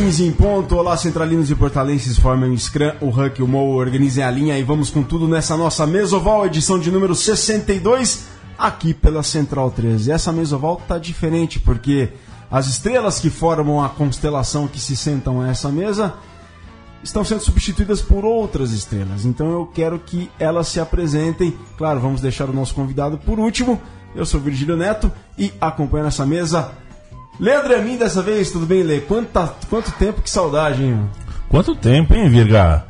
6 e 15 em ponto. Olá, centralinos e portalenses, formem o Scrum, o Huck, o Mo, organizem a linha e vamos com tudo nessa nossa Mesoval, edição de número 62, aqui pela Central 13. Essa Mesoval tá diferente porque as estrelas que formam a constelação que se sentam a essa mesa estão sendo substituídas por outras estrelas. Então eu quero que elas se apresentem. Claro, vamos deixar o nosso convidado por último. Eu sou Virgílio Neto e acompanho nessa mesa Leandro Amin dessa vez, tudo bem, Lê? Quanto, quanto tempo, que saudade, hein? Quanto tempo, hein, Virga?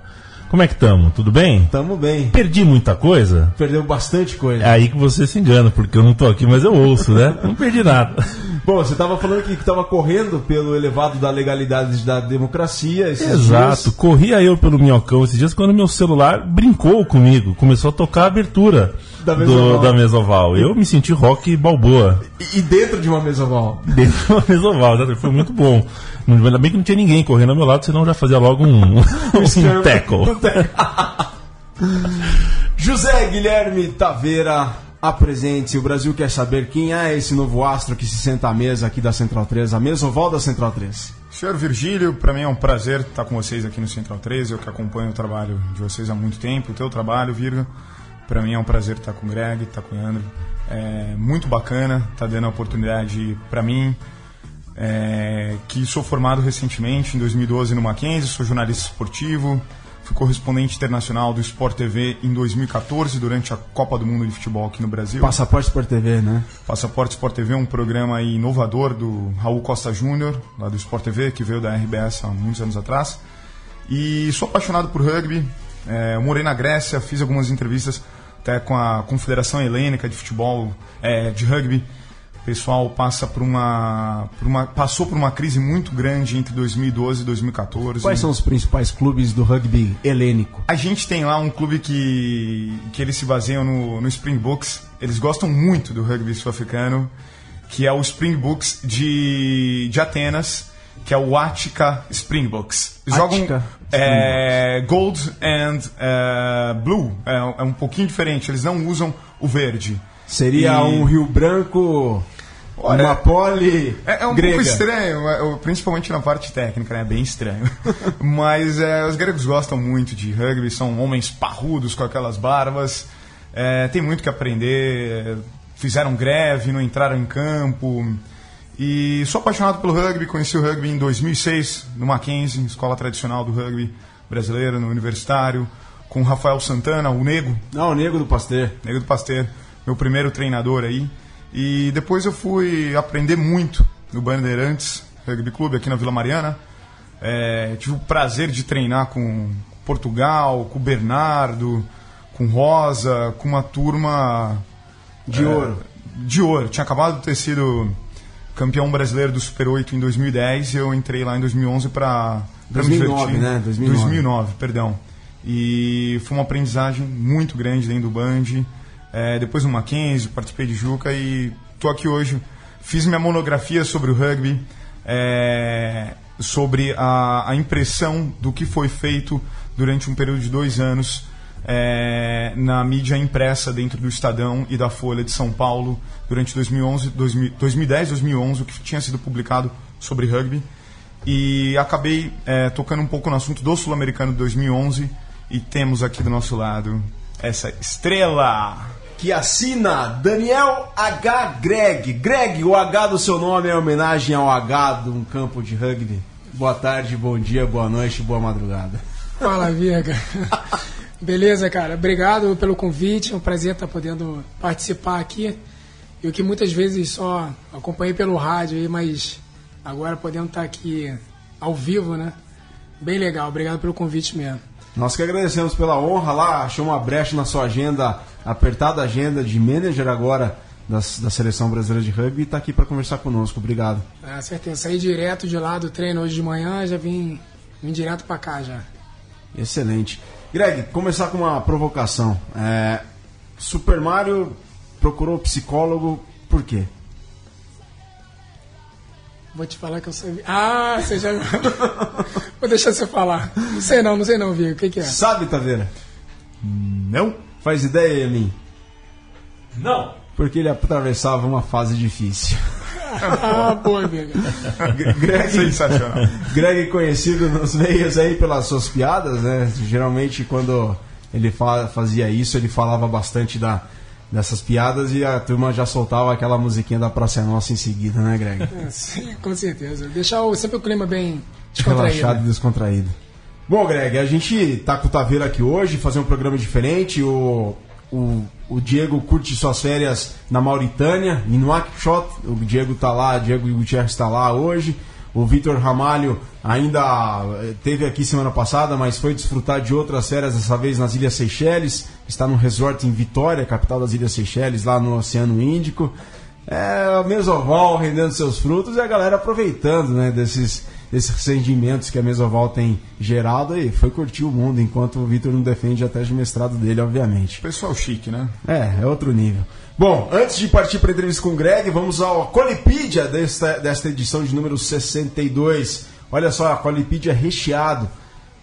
Como é que estamos? Tudo bem? Tamo bem. Perdi muita coisa? Perdeu bastante coisa. É aí que você se engana, porque eu não tô aqui, mas eu ouço, né? Não perdi nada. Bom, você estava falando que estava correndo pelo elevado da legalidade da democracia. Exato, dias. corria eu pelo minhocão esses dias quando meu celular brincou comigo, começou a tocar a abertura da mesoval. Do, da mesoval. Eu me senti rock balboa. E, e dentro de uma mesoval? Dentro de uma mesoval, foi muito bom. Ainda bem que não tinha ninguém correndo ao meu lado, senão já fazia logo um, um, um tackle. José Guilherme Taveira, apresente-se. O Brasil quer saber quem é esse novo astro que se senta à mesa aqui da Central 3, a mesoval da Central 3. Senhor Virgílio, para mim é um prazer estar com vocês aqui no Central 3, eu que acompanho o trabalho de vocês há muito tempo, o teu trabalho, Virga. Para mim é um prazer estar com o Greg, estar com o Leandro. É muito bacana, tá dando a oportunidade para mim, é, que sou formado recentemente, em 2012 no Mackenzie, sou jornalista esportivo, fui correspondente internacional do Sport TV em 2014, durante a Copa do Mundo de Futebol aqui no Brasil. Passaporte Sport TV, né? Passaporte Sport TV é um programa inovador do Raul Costa Júnior, lá do Sport TV, que veio da RBS há muitos anos atrás. E sou apaixonado por rugby, é, morei na Grécia, fiz algumas entrevistas até com a Confederação Helênica de Futebol, é, de Rugby. O pessoal passa por uma, por uma, passou por uma crise muito grande entre 2012 e 2014. Quais são os principais clubes do rugby helênico? A gente tem lá um clube que, que eles se baseiam no, no Springboks. Eles gostam muito do rugby sul-africano, que é o Springboks de, de Atenas, que é o Attica Springboks. Jogam é, Gold and é, Blue, é, é, um pouquinho diferente, eles não usam o verde. Seria e... um Rio Branco, Olha, uma pole É, é um grega. pouco estranho, é, principalmente na parte técnica, né? É bem estranho. Mas os gregos gostam muito de rugby, são homens parrudos com aquelas barbas, tem muito que aprender, fizeram greve, não entraram em campo... E sou apaixonado pelo rugby, conheci o rugby em 2006 no Mackenzie, escola tradicional do rugby brasileiro, no universitário, com o Rafael Santana, o Nego. Ah, o Nego do Pasteur. Nego do Pasteur, meu primeiro treinador aí. E depois eu fui aprender muito no Bandeirantes Rugby Clube aqui na Vila Mariana. É, tive o prazer de treinar com Portugal, com Bernardo, com Rosa, com uma turma de é, ouro. De ouro. Tinha acabado de ter sido campeão brasileiro do Super 8 em 2010 e eu entrei lá em 2011 para 2009, né? 2009. 2009, perdão. E foi uma aprendizagem muito grande dentro do Band. É, depois no Mackenzie, participei de Juca e tô aqui hoje. Fiz minha monografia sobre o rugby, é, sobre a, a impressão do que foi feito durante um período de dois anos é, na mídia impressa dentro do Estadão e da Folha de São Paulo durante 2011, 2000, 2010, 2011, o que tinha sido publicado sobre rugby. E acabei é, tocando um pouco no assunto do Sul-Americano de 2011 e temos aqui do nosso lado essa estrela que assina Daniel H. Greg. Greg, o H do seu nome é homenagem ao H de um campo de rugby. Boa tarde, bom dia, boa noite, boa madrugada. Fala, Viga. Beleza, cara. Obrigado pelo convite. É um prazer estar podendo participar aqui. Eu que muitas vezes só acompanhei pelo rádio aí, mas agora podendo estar aqui ao vivo, né? Bem legal. Obrigado pelo convite mesmo. Nós que agradecemos pela honra lá, achou uma brecha na sua agenda, apertada agenda de manager agora das, da seleção brasileira de rugby e está aqui para conversar conosco. Obrigado. É, certeza. Saí direto de lá do treino hoje de manhã, já vim, vim direto para cá já. Excelente. Greg, começar com uma provocação. É, Super Mario procurou psicólogo por quê? Vou te falar que eu sei. Ah, você já. Vou deixar você falar. Não sei não, não sei não, Vigo. O que, que, é? Sabe, Taveira? Não. Faz ideia, Emin? Não. Porque ele atravessava uma fase difícil. Ah, boa, Greg. Greg. Sensacional. Greg conhecido nos meios aí pelas suas piadas, né? Geralmente quando ele fazia isso, ele falava bastante da, dessas piadas e a turma já soltava aquela musiquinha da Praça Nossa em seguida, né, Greg? É, sim, com certeza. Deixar o, sempre o clima bem descontraído. Relaxado e descontraído. Bom, Greg, a gente tá com o Taveira aqui hoje, fazer um programa diferente. O, o, o Diego curte suas férias na Mauritânia, em Nouakchott. O Diego tá lá, Diego Gutierrez está lá hoje. O Vitor Ramalho ainda eh, teve aqui semana passada, mas foi desfrutar de outras férias, dessa vez nas Ilhas Seychelles. Está no resort em Vitória, capital das Ilhas Seychelles, lá no Oceano Índico. É o Mesoval rendendo seus frutos e a galera aproveitando né, desses, desses rendimentos que a Mesoval tem gerado e foi curtir o mundo, enquanto o Vitor não defende a tese de mestrado dele, obviamente. Pessoal chique, né? É, é outro nível. Bom, antes de partir para a entrevista com o Greg, vamos ao Colipídia desta, desta edição de número 62. Olha só, a Colipídia recheado.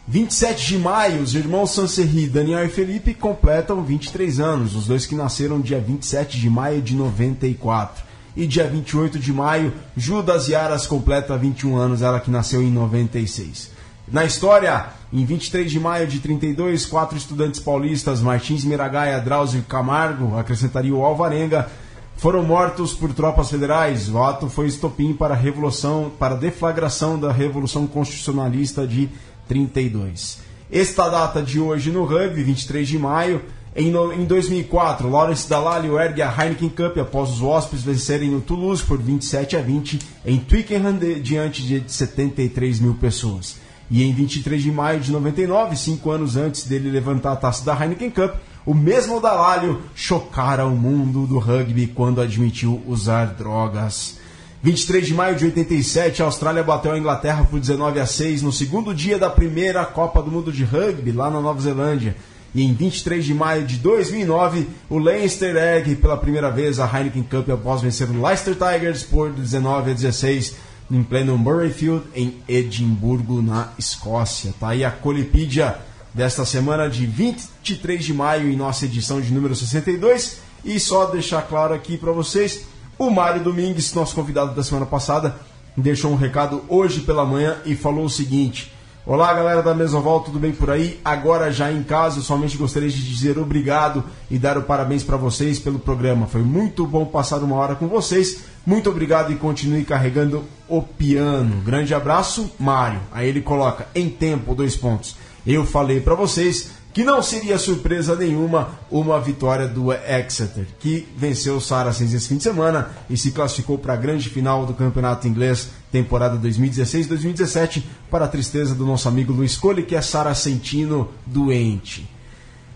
27 de maio, os irmãos Sanserri, Daniel e Felipe, completam 23 anos, os dois que nasceram dia 27 de maio de 94. E dia 28 de maio, Judas Yaras completa 21 anos, ela que nasceu em 96. Na história, em 23 de maio de 32, quatro estudantes paulistas, Martins Miragaia, Drauzio Camargo, acrescentaria o Alvarenga, foram mortos por tropas federais. O ato foi estopim para a revolução, para a deflagração da Revolução Constitucionalista de 32. Esta data de hoje no rugby, 23 de maio, em, no, em 2004, Lawrence Dallaglio ergue a Heineken Cup após os Wasps vencerem no Toulouse por 27 a 20 em Twickenham diante de 73 mil pessoas. E em 23 de maio de 99, cinco anos antes dele levantar a taça da Heineken Cup, o mesmo Dalalho chocara o mundo do rugby quando admitiu usar drogas. 23 de maio de 87, a Austrália bateu a Inglaterra por 19 a 6 no segundo dia da primeira Copa do Mundo de Rugby lá na Nova Zelândia. E em 23 de maio de 2009, o Leinster ergue pela primeira vez a Heineken Cup após vencer o Leicester Tigers por 19 a 16 em pleno Murrayfield, em Edimburgo, na Escócia. Tá aí a Colipídia desta semana de 23 de maio, em nossa edição de número 62. E só deixar claro aqui para vocês, o Mário Domingues, nosso convidado da semana passada, deixou um recado hoje pela manhã e falou o seguinte: Olá, galera da Mesoval, tudo bem por aí? Agora já em casa, somente gostaria de dizer obrigado e dar o parabéns para vocês pelo programa. Foi muito bom passar uma hora com vocês. Muito obrigado e continue carregando o piano. Grande abraço, Mário. Aí ele coloca em tempo dois pontos. Eu falei para vocês que não seria surpresa nenhuma uma vitória do Exeter, que venceu o Saracens esse fim de semana e se classificou para a grande final do Campeonato Inglês temporada 2016-2017, para a tristeza do nosso amigo Luiz Cole, que é saracentino doente.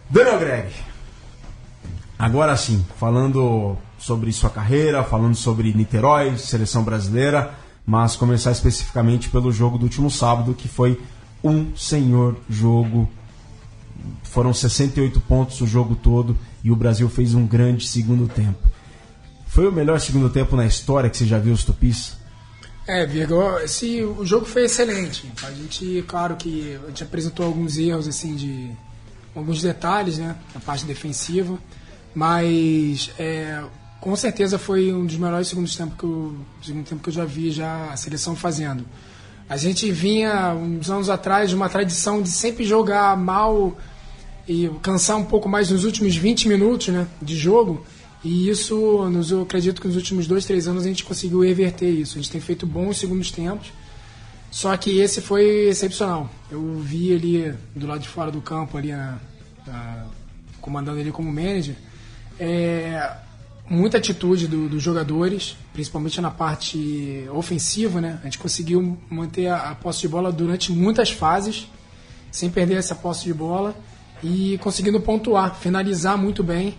Daniel Greg, agora sim, falando sobre sua carreira, falando sobre Niterói, seleção brasileira, mas começar especificamente pelo jogo do último sábado, que foi um senhor jogo foram 68 pontos o jogo todo e o Brasil fez um grande segundo tempo. Foi o melhor segundo tempo na história que você já viu os Tupis? É, Virgo, esse, o jogo foi excelente. A gente, claro que a gente apresentou alguns erros, assim, de alguns detalhes, né, na parte defensiva, mas é, com certeza foi um dos melhores segundos tempos que eu, segundo tempo que eu já vi já a seleção fazendo. A gente vinha uns anos atrás de uma tradição de sempre jogar mal e cansar um pouco mais nos últimos 20 minutos né, de jogo. E isso, nos, eu acredito que nos últimos dois, três anos a gente conseguiu reverter isso. A gente tem feito bons segundos tempos. Só que esse foi excepcional. Eu vi ali do lado de fora do campo, ali a, a, comandando ele como manager, é, muita atitude dos do jogadores, principalmente na parte ofensiva. Né? A gente conseguiu manter a, a posse de bola durante muitas fases, sem perder essa posse de bola e conseguindo pontuar, finalizar muito bem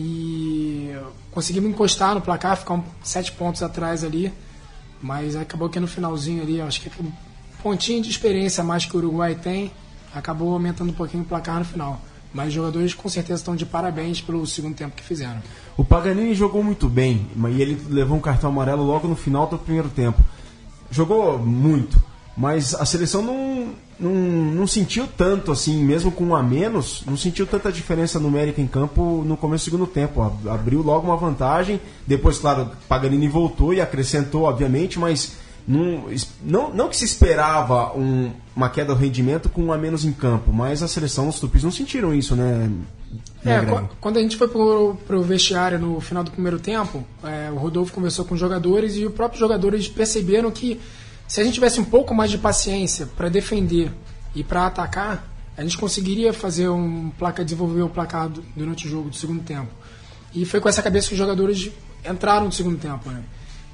e conseguimos encostar no placar, ficar um, sete pontos atrás ali, mas acabou que no finalzinho ali, acho que um pontinho de experiência mais que o Uruguai tem, acabou aumentando um pouquinho o placar no final. Mas os jogadores com certeza estão de parabéns pelo segundo tempo que fizeram. O Paganini jogou muito bem, e ele levou um cartão amarelo logo no final do primeiro tempo. Jogou muito, mas a seleção não não, não sentiu tanto assim, mesmo com um a menos, não sentiu tanta diferença numérica em campo no começo do segundo tempo. Abriu logo uma vantagem, depois, claro, Paganini voltou e acrescentou, obviamente, mas não, não, não que se esperava um, uma queda do rendimento com um a menos em campo, mas a seleção, os tupis não sentiram isso, né? É, quando a gente foi pro, pro vestiário no final do primeiro tempo, é, o Rodolfo conversou com os jogadores e os próprios jogadores perceberam que se a gente tivesse um pouco mais de paciência para defender e para atacar, a gente conseguiria fazer um placar, desenvolver o placar durante o jogo do segundo tempo. E foi com essa cabeça que os jogadores entraram no segundo tempo, né?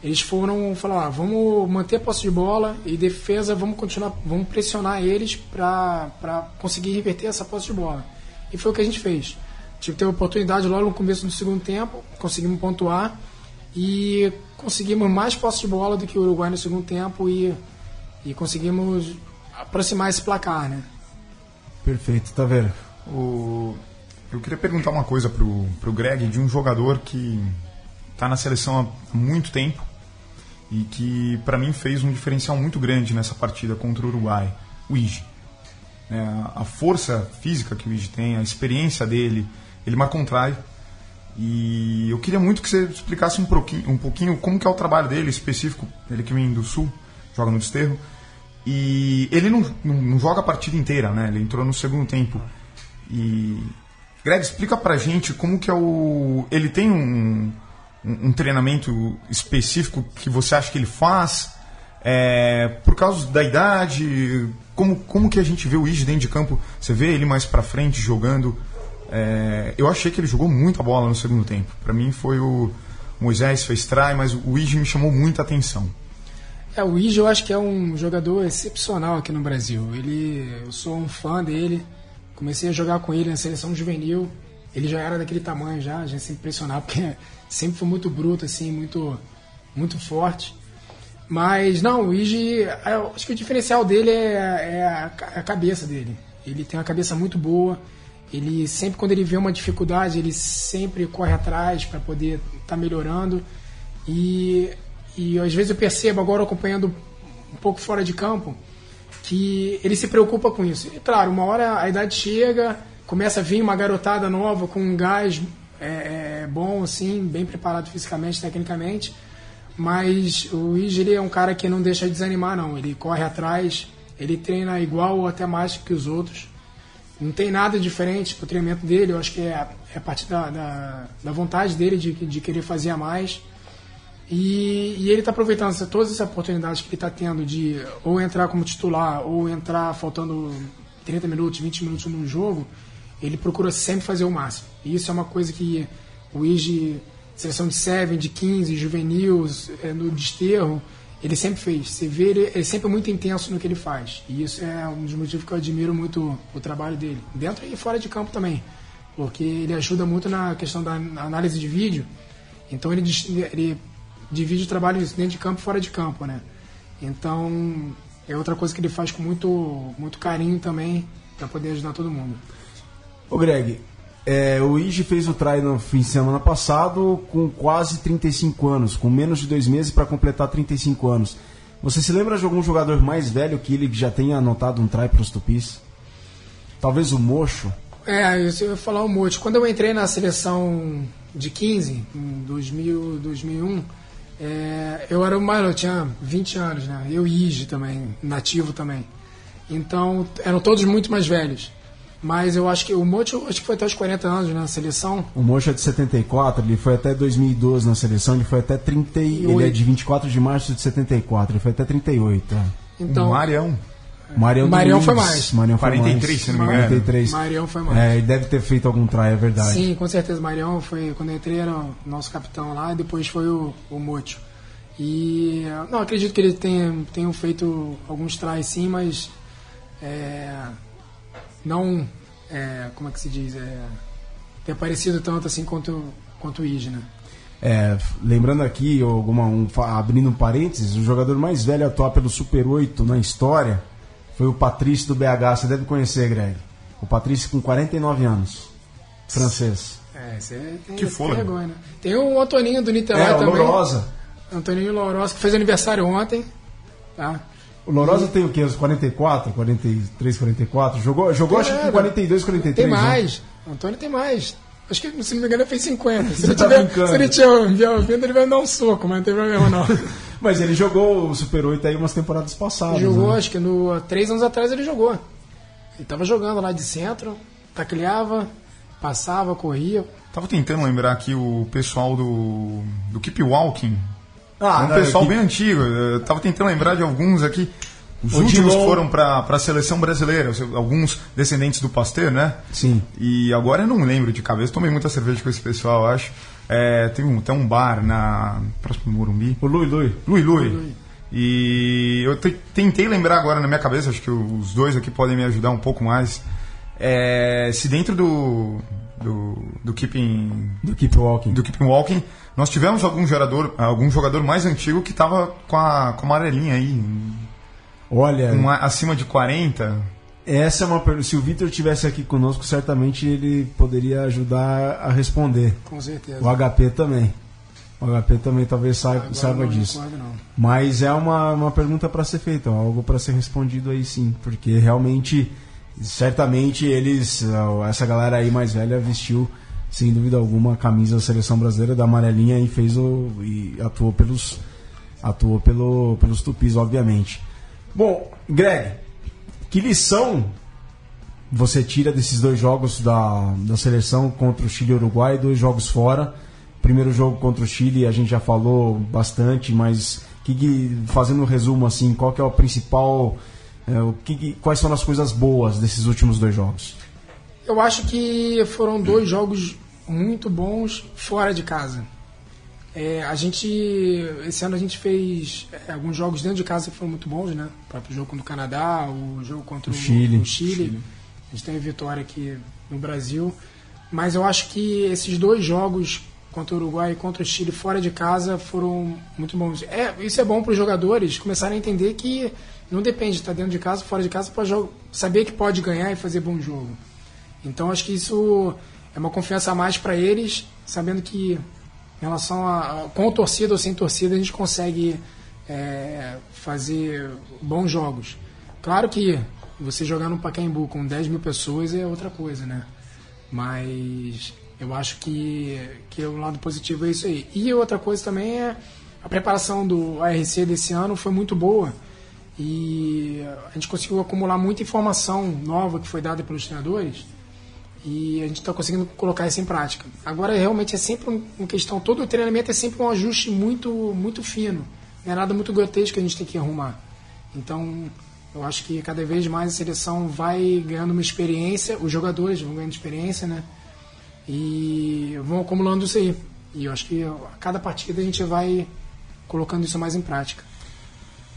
Eles foram falar, ah, vamos manter a posse de bola e defesa, vamos continuar, vamos pressionar eles para conseguir reverter essa posse de bola. E foi o que a gente fez. Tive ter oportunidade logo no começo do segundo tempo, conseguimos pontuar e conseguimos mais posse de bola do que o Uruguai no segundo tempo e, e conseguimos aproximar esse placar, né? Perfeito, tá vendo? O... Eu queria perguntar uma coisa pro, pro Greg de um jogador que está na seleção há muito tempo e que para mim fez um diferencial muito grande nessa partida contra o Uruguai, o Ige. É, a força física que o Ige tem, a experiência dele, ele marcou um try. E eu queria muito que você explicasse um pouquinho, um pouquinho como que é o trabalho dele específico, ele que vem do Sul, joga no Desterro. E ele não, não, não, joga a partida inteira, né? Ele entrou no segundo tempo. E Greg, explica pra gente como que é o ele tem um um, treinamento específico que você acha que ele faz? É, por causa da idade, como, como que a gente vê o Ige dentro de campo? Você vê ele mais para frente jogando? É, eu achei que ele jogou muita bola no segundo tempo. Para mim foi o Moisés fez try, mas o Ige me chamou muita atenção. É, o Ige eu acho que é um jogador excepcional aqui no Brasil. Ele, eu sou um fã dele. Comecei a jogar com ele na seleção juvenil. Ele já era daquele tamanho já, já se impressionava porque sempre foi muito bruto, assim, muito, muito forte. Mas não, o Iji, acho que o diferencial dele é, é a, a, cabeça dele. Ele tem uma cabeça muito boa. Ele sempre, quando ele vê uma dificuldade, ele sempre corre atrás para poder estar tá melhorando. E, e às vezes eu percebo, agora acompanhando um pouco fora de campo, que ele se preocupa com isso. E claro, uma hora a idade chega, começa a vir uma garotada nova com um gás é, é bom, assim, bem preparado fisicamente, tecnicamente. Mas o Ige é um cara que não deixa de desanimar, não. Ele corre atrás, ele treina igual ou até mais que os outros. Não tem nada diferente pro treinamento dele. Eu acho que é, é a partir da, da, da vontade dele de, de querer fazer a mais. E, e ele está aproveitando todas essas oportunidades que ele está tendo de ou entrar como titular ou entrar faltando 30 minutos, 20 minutos no jogo ele procura sempre fazer o máximo. E isso é uma coisa que o IG, seleção de 7, de 15, juvenil, é, no desterro, ele sempre fez. Você vê, ele é sempre muito intenso no que ele faz. E isso é um dos motivos que eu admiro muito o trabalho dele, dentro e fora de campo também. Porque ele ajuda muito na questão da análise de vídeo. Então ele, ele divide o trabalho dentro de campo e fora de campo, né? Então é outra coisa que ele faz com muito, muito carinho também para poder ajudar todo mundo. Ô Greg, é, o Ige fez o try no fim de semana passado com quase 35 anos, com menos de dois meses para completar 35 anos. Você se lembra de algum jogador mais velho que ele que já tenha anotado um try para os tupis? Talvez o Mocho? É, eu ia falar o Mocho. Quando eu entrei na seleção de 15, em 2000, 2001, é, eu era o mais, eu tinha 20 anos, né? Eu e Ige também, nativo também. Então, eram todos muito mais velhos. Mas eu acho que o Mocho acho que foi até os 40 anos né, na seleção. O Mocho é de 74, ele foi até 2012 na seleção, ele foi até 30. Ele é de 24 de março de 74, ele foi até 38. É. Então, o Marião. Marião, Marião foi mais. Marião foi 43, mais. se não me engano. 43. Marião foi mais. É, ele deve ter feito algum try, é verdade. Sim, com certeza. Marião foi, quando eu entrei, era o nosso capitão lá, e depois foi o, o Mocho. E, não, acredito que ele tenha, tenha feito alguns tries sim, mas é, não, é, como é que se diz, é, ter aparecido tanto assim quanto, quanto o Ige, né? É, lembrando aqui, alguma, um, abrindo um parênteses, o jogador mais velho a atuar pelo Super 8 na história foi o Patrício do BH. Você deve conhecer, Greg. O Patrício com 49 anos. Francês. É, você tem, que fôlego. Vergonha, né? Tem o Antoninho do Niterói é, também. Lourosa. Antoninho Lourosa, que fez aniversário ontem. Tá? O Lorosa tem o quê? Os 44, 43, 44? Jogou, jogou acho que com 42, 43. Tem né? mais. O Antônio tem mais. Acho que, se não me engano, ele fez 50. Se, ele tá tiver, brincando. se ele tiver ouvindo, ele vai me dar um soco, mas não tem problema não. Mas ele jogou o Super 8 aí umas temporadas passadas. jogou, né? acho que no, três anos atrás ele jogou. Ele tava jogando lá de centro, tacleava, passava, corria. Tava tentando lembrar aqui o pessoal do, do Keep Walking. Ah, um não, pessoal que- bem antigo. Eu tava tentando lembrar de alguns aqui. Os O últimos Dilon- foram para a seleção brasileira, alguns descendentes do Pasteur, né? Sim. E agora eu não lembro de cabeça, tomei muita cerveja com esse pessoal, eu acho. É, tem um, tem um bar na próximo do Morumbi. O Lui Lui. Lui Lui. E eu te- tentei lembrar agora na minha cabeça, acho que os dois aqui podem me ajudar um pouco mais. É, se dentro do, do, do Keeping Do Keep Walking. do Keeping Walking, nós tivemos algum jogador, algum jogador mais antigo que estava com a, com a amarelinha aí, Olha, uma, acima de 40. essa é uma pergunta. Se o Vitor estivesse aqui conosco, certamente ele poderia ajudar a responder. Com certeza. O HP também. O HP também talvez saiba, saiba não disso. recordo, não. Mas é uma, uma pergunta para ser feita, algo para ser respondido aí sim, porque realmente, certamente eles, ah, essa galera aí mais velha vestiu, sem dúvida alguma, a camisa da seleção brasileira da amarelinha e fez o e atuou pelos atuou pelo, pelos tupis, obviamente. Bom, Greg, que lição você tira desses dois jogos da, da seleção contra o Chile e o Uruguai, dois jogos fora? Primeiro jogo contra o Chile a gente já falou bastante, mas que, fazendo um resumo assim, qual que é o principal, é, o que, quais são as coisas boas desses últimos dois jogos? Eu acho que foram dois jogos muito bons fora de casa. É, a gente, esse ano a gente fez é, alguns jogos dentro de casa que foram muito bons, né? O próprio jogo contra o Canadá, o jogo contra o, Chile. o Chile. A gente teve vitória aqui no Brasil. Mas eu acho que esses dois jogos contra o Uruguai e contra o Chile fora de casa foram muito bons. É, isso é bom para os jogadores começarem a entender que não depende de estar dentro de casa, fora de casa, para saber que pode ganhar e fazer bom jogo. Então acho que isso é uma confiança a mais para eles, sabendo que em relação a- com torcida ou sem torcida a gente consegue é, fazer bons jogos. Claro que você jogar no Pacaembu com 10 mil pessoas é outra coisa, né? Mas eu acho que, que o lado positivo é isso aí. E outra coisa também é a preparação do ARC desse ano foi muito boa e a gente conseguiu acumular muita informação nova que foi dada pelos treinadores e a gente está conseguindo colocar isso em prática. Agora realmente é sempre um- uma questão, todo o treinamento é sempre um ajuste muito muito fino, não é nada muito grotesco que a gente tem que arrumar. Então eu acho que cada vez mais a seleção vai ganhando uma experiência, os jogadores vão ganhando experiência, né? E vão acumulando isso aí. E eu acho que a cada partida a gente vai colocando isso mais em prática.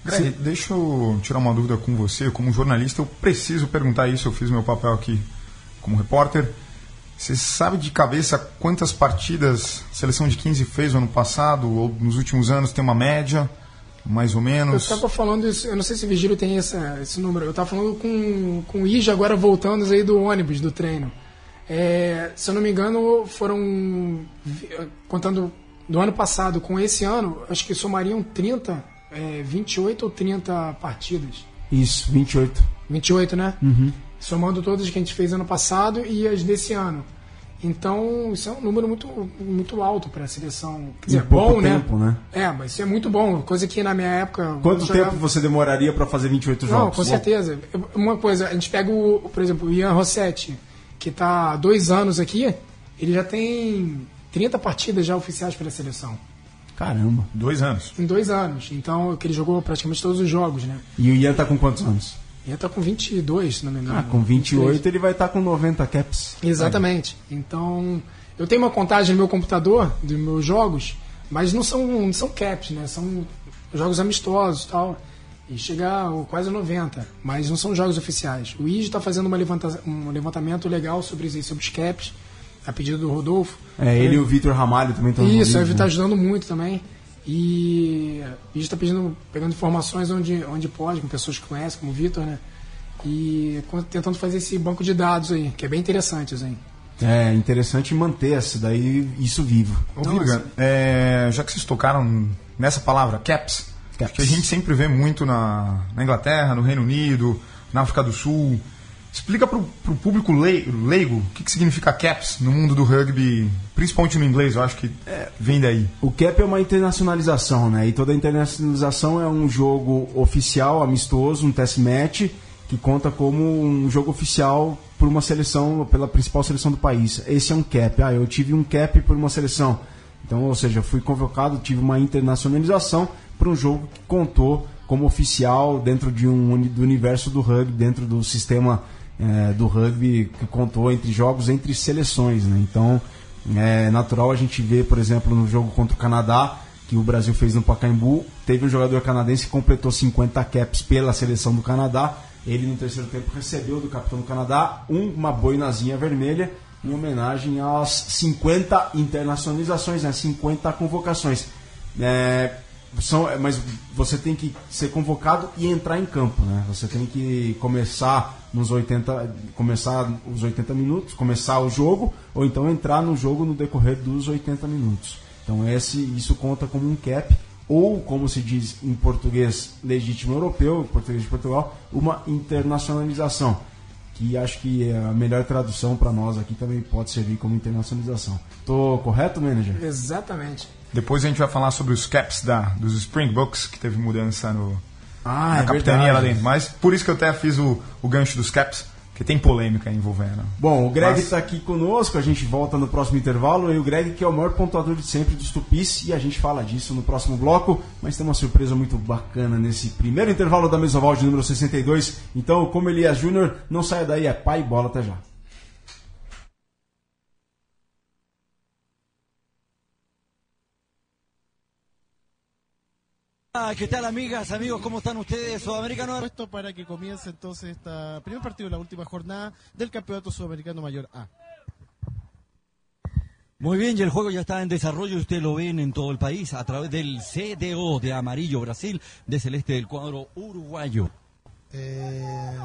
Greg, deixa eu tirar uma dúvida com você. Como jornalista, eu preciso perguntar isso. Eu fiz meu papel aqui como repórter. Você sabe de cabeça quantas partidas a seleção de 15 fez no ano passado ou nos últimos anos? Tem uma média, mais ou Eu menos? estava falando isso, eu não sei se o Vigílio tem essa, esse número. Eu estava falando com, com o Ija agora voltando aí do ônibus, do treino. É, se eu não me engano, foram. Contando do ano passado com esse ano, acho que somariam 30, é, 28 ou 30 partidas. Isso, 28. 28, né? Somando todas que a gente fez ano passado e as desse ano. Então, isso é um número muito, muito alto para a seleção. Quer dizer, pouco bom, tempo, né? É, mas isso é muito bom. Coisa que na minha época. Quanto jogava- tempo você demoraria para fazer 28 Não, jogos? com certeza. Uma coisa, a gente pega, o, por exemplo, o Ian Rossetti, que está há dois anos aqui, ele já tem 30 partidas já oficiais pela seleção. Caramba. Dois anos. Em dois anos. Então, que ele jogou praticamente todos os jogos, né? E o Ian tá com quantos anos? Ele está com 22, se não me engano. Ah, com 28 ele vai estar com 90 caps. Exatamente. Então, eu tenho uma contagem no meu computador dos meus jogos, mas não são, não são caps, né? São jogos amistosos e tal. E chega a quase 90, mas não são jogos oficiais. O IG está fazendo uma levanta, um levantamento legal sobre isso, aí, sobre os caps, a pedido do Rodolfo. É, ele e o Vitor Ramalho também estão Isso, envolvidos, ele está né? ajudando muito também. E a gente está pedindo, pegando informações onde, onde pode, com pessoas que conhecem, como o Vitor, né? E tentando fazer esse banco de dados aí, que é bem interessante, assim. É interessante manter essa daí, isso vivo. Ô, Não, assim- é, já que vocês tocaram nessa palavra, caps, Caps. Que a gente sempre vê muito na, na Inglaterra, no Reino Unido, na África do Sul. Explica para o público leigo o que, que, significa caps no mundo do rugby, principalmente no inglês, eu acho que é, vem daí. O cap é uma internacionalização, né? E toda internacionalização é um jogo oficial, amistoso, um test match, que conta como um jogo oficial por uma seleção, pela principal seleção do país. Esse é um cap. Ah, eu tive um cap por uma seleção. Então, ou seja, fui convocado, tive uma internacionalização para um jogo que contou como oficial dentro de um do universo do rugby, dentro do sistema é, do rugby que contou entre jogos entre seleções. Né? Então é natural a gente ver, por exemplo, no jogo contra o Canadá, que o Brasil fez no Pacaembu, teve um jogador canadense que completou 50 caps pela seleção do Canadá. Ele no terceiro tempo recebeu do capitão do Canadá uma boinazinha vermelha em homenagem às 50 internacionalizações, né? 50 convocações. É, são, mas você tem que ser convocado e entrar em campo, né? Você tem que começar nos 80, começar os 80 minutos, começar o jogo, ou então entrar no jogo no decorrer dos 80 minutos. Então esse, isso conta como um cap, ou como se diz em português legítimo europeu, em português de Portugal, uma internacionalização. Que acho que a melhor tradução para nós aqui também pode servir como internacionalização. Tô correto, manager? Exatamente. Depois a gente vai falar sobre os caps da, dos Springboks, que teve mudança no, ah, na é capitania verdade. lá dentro. Mas por isso que eu até fiz o, o gancho dos caps, que tem polêmica envolvendo. Bom, o Greg está Mas... aqui conosco, a gente volta no próximo intervalo. E o Greg, que é o maior pontuador de sempre dos tupis, e a gente fala disso no próximo bloco. Mas tem uma surpresa muito bacana nesse primeiro intervalo da Mesoval de número 62. Então, como Elias Júnior, não saia daí, é pai e bola até já. ¿Qué tal amigas, amigos? ¿Cómo están ustedes? Sudamericano. Puesto para que comience entonces este primer partido de la última jornada del Campeonato Sudamericano Mayor A. Muy bien, y el juego ya está en desarrollo, usted lo ven en todo el país a través del CDO de amarillo Brasil, de celeste del cuadro uruguayo. Eh...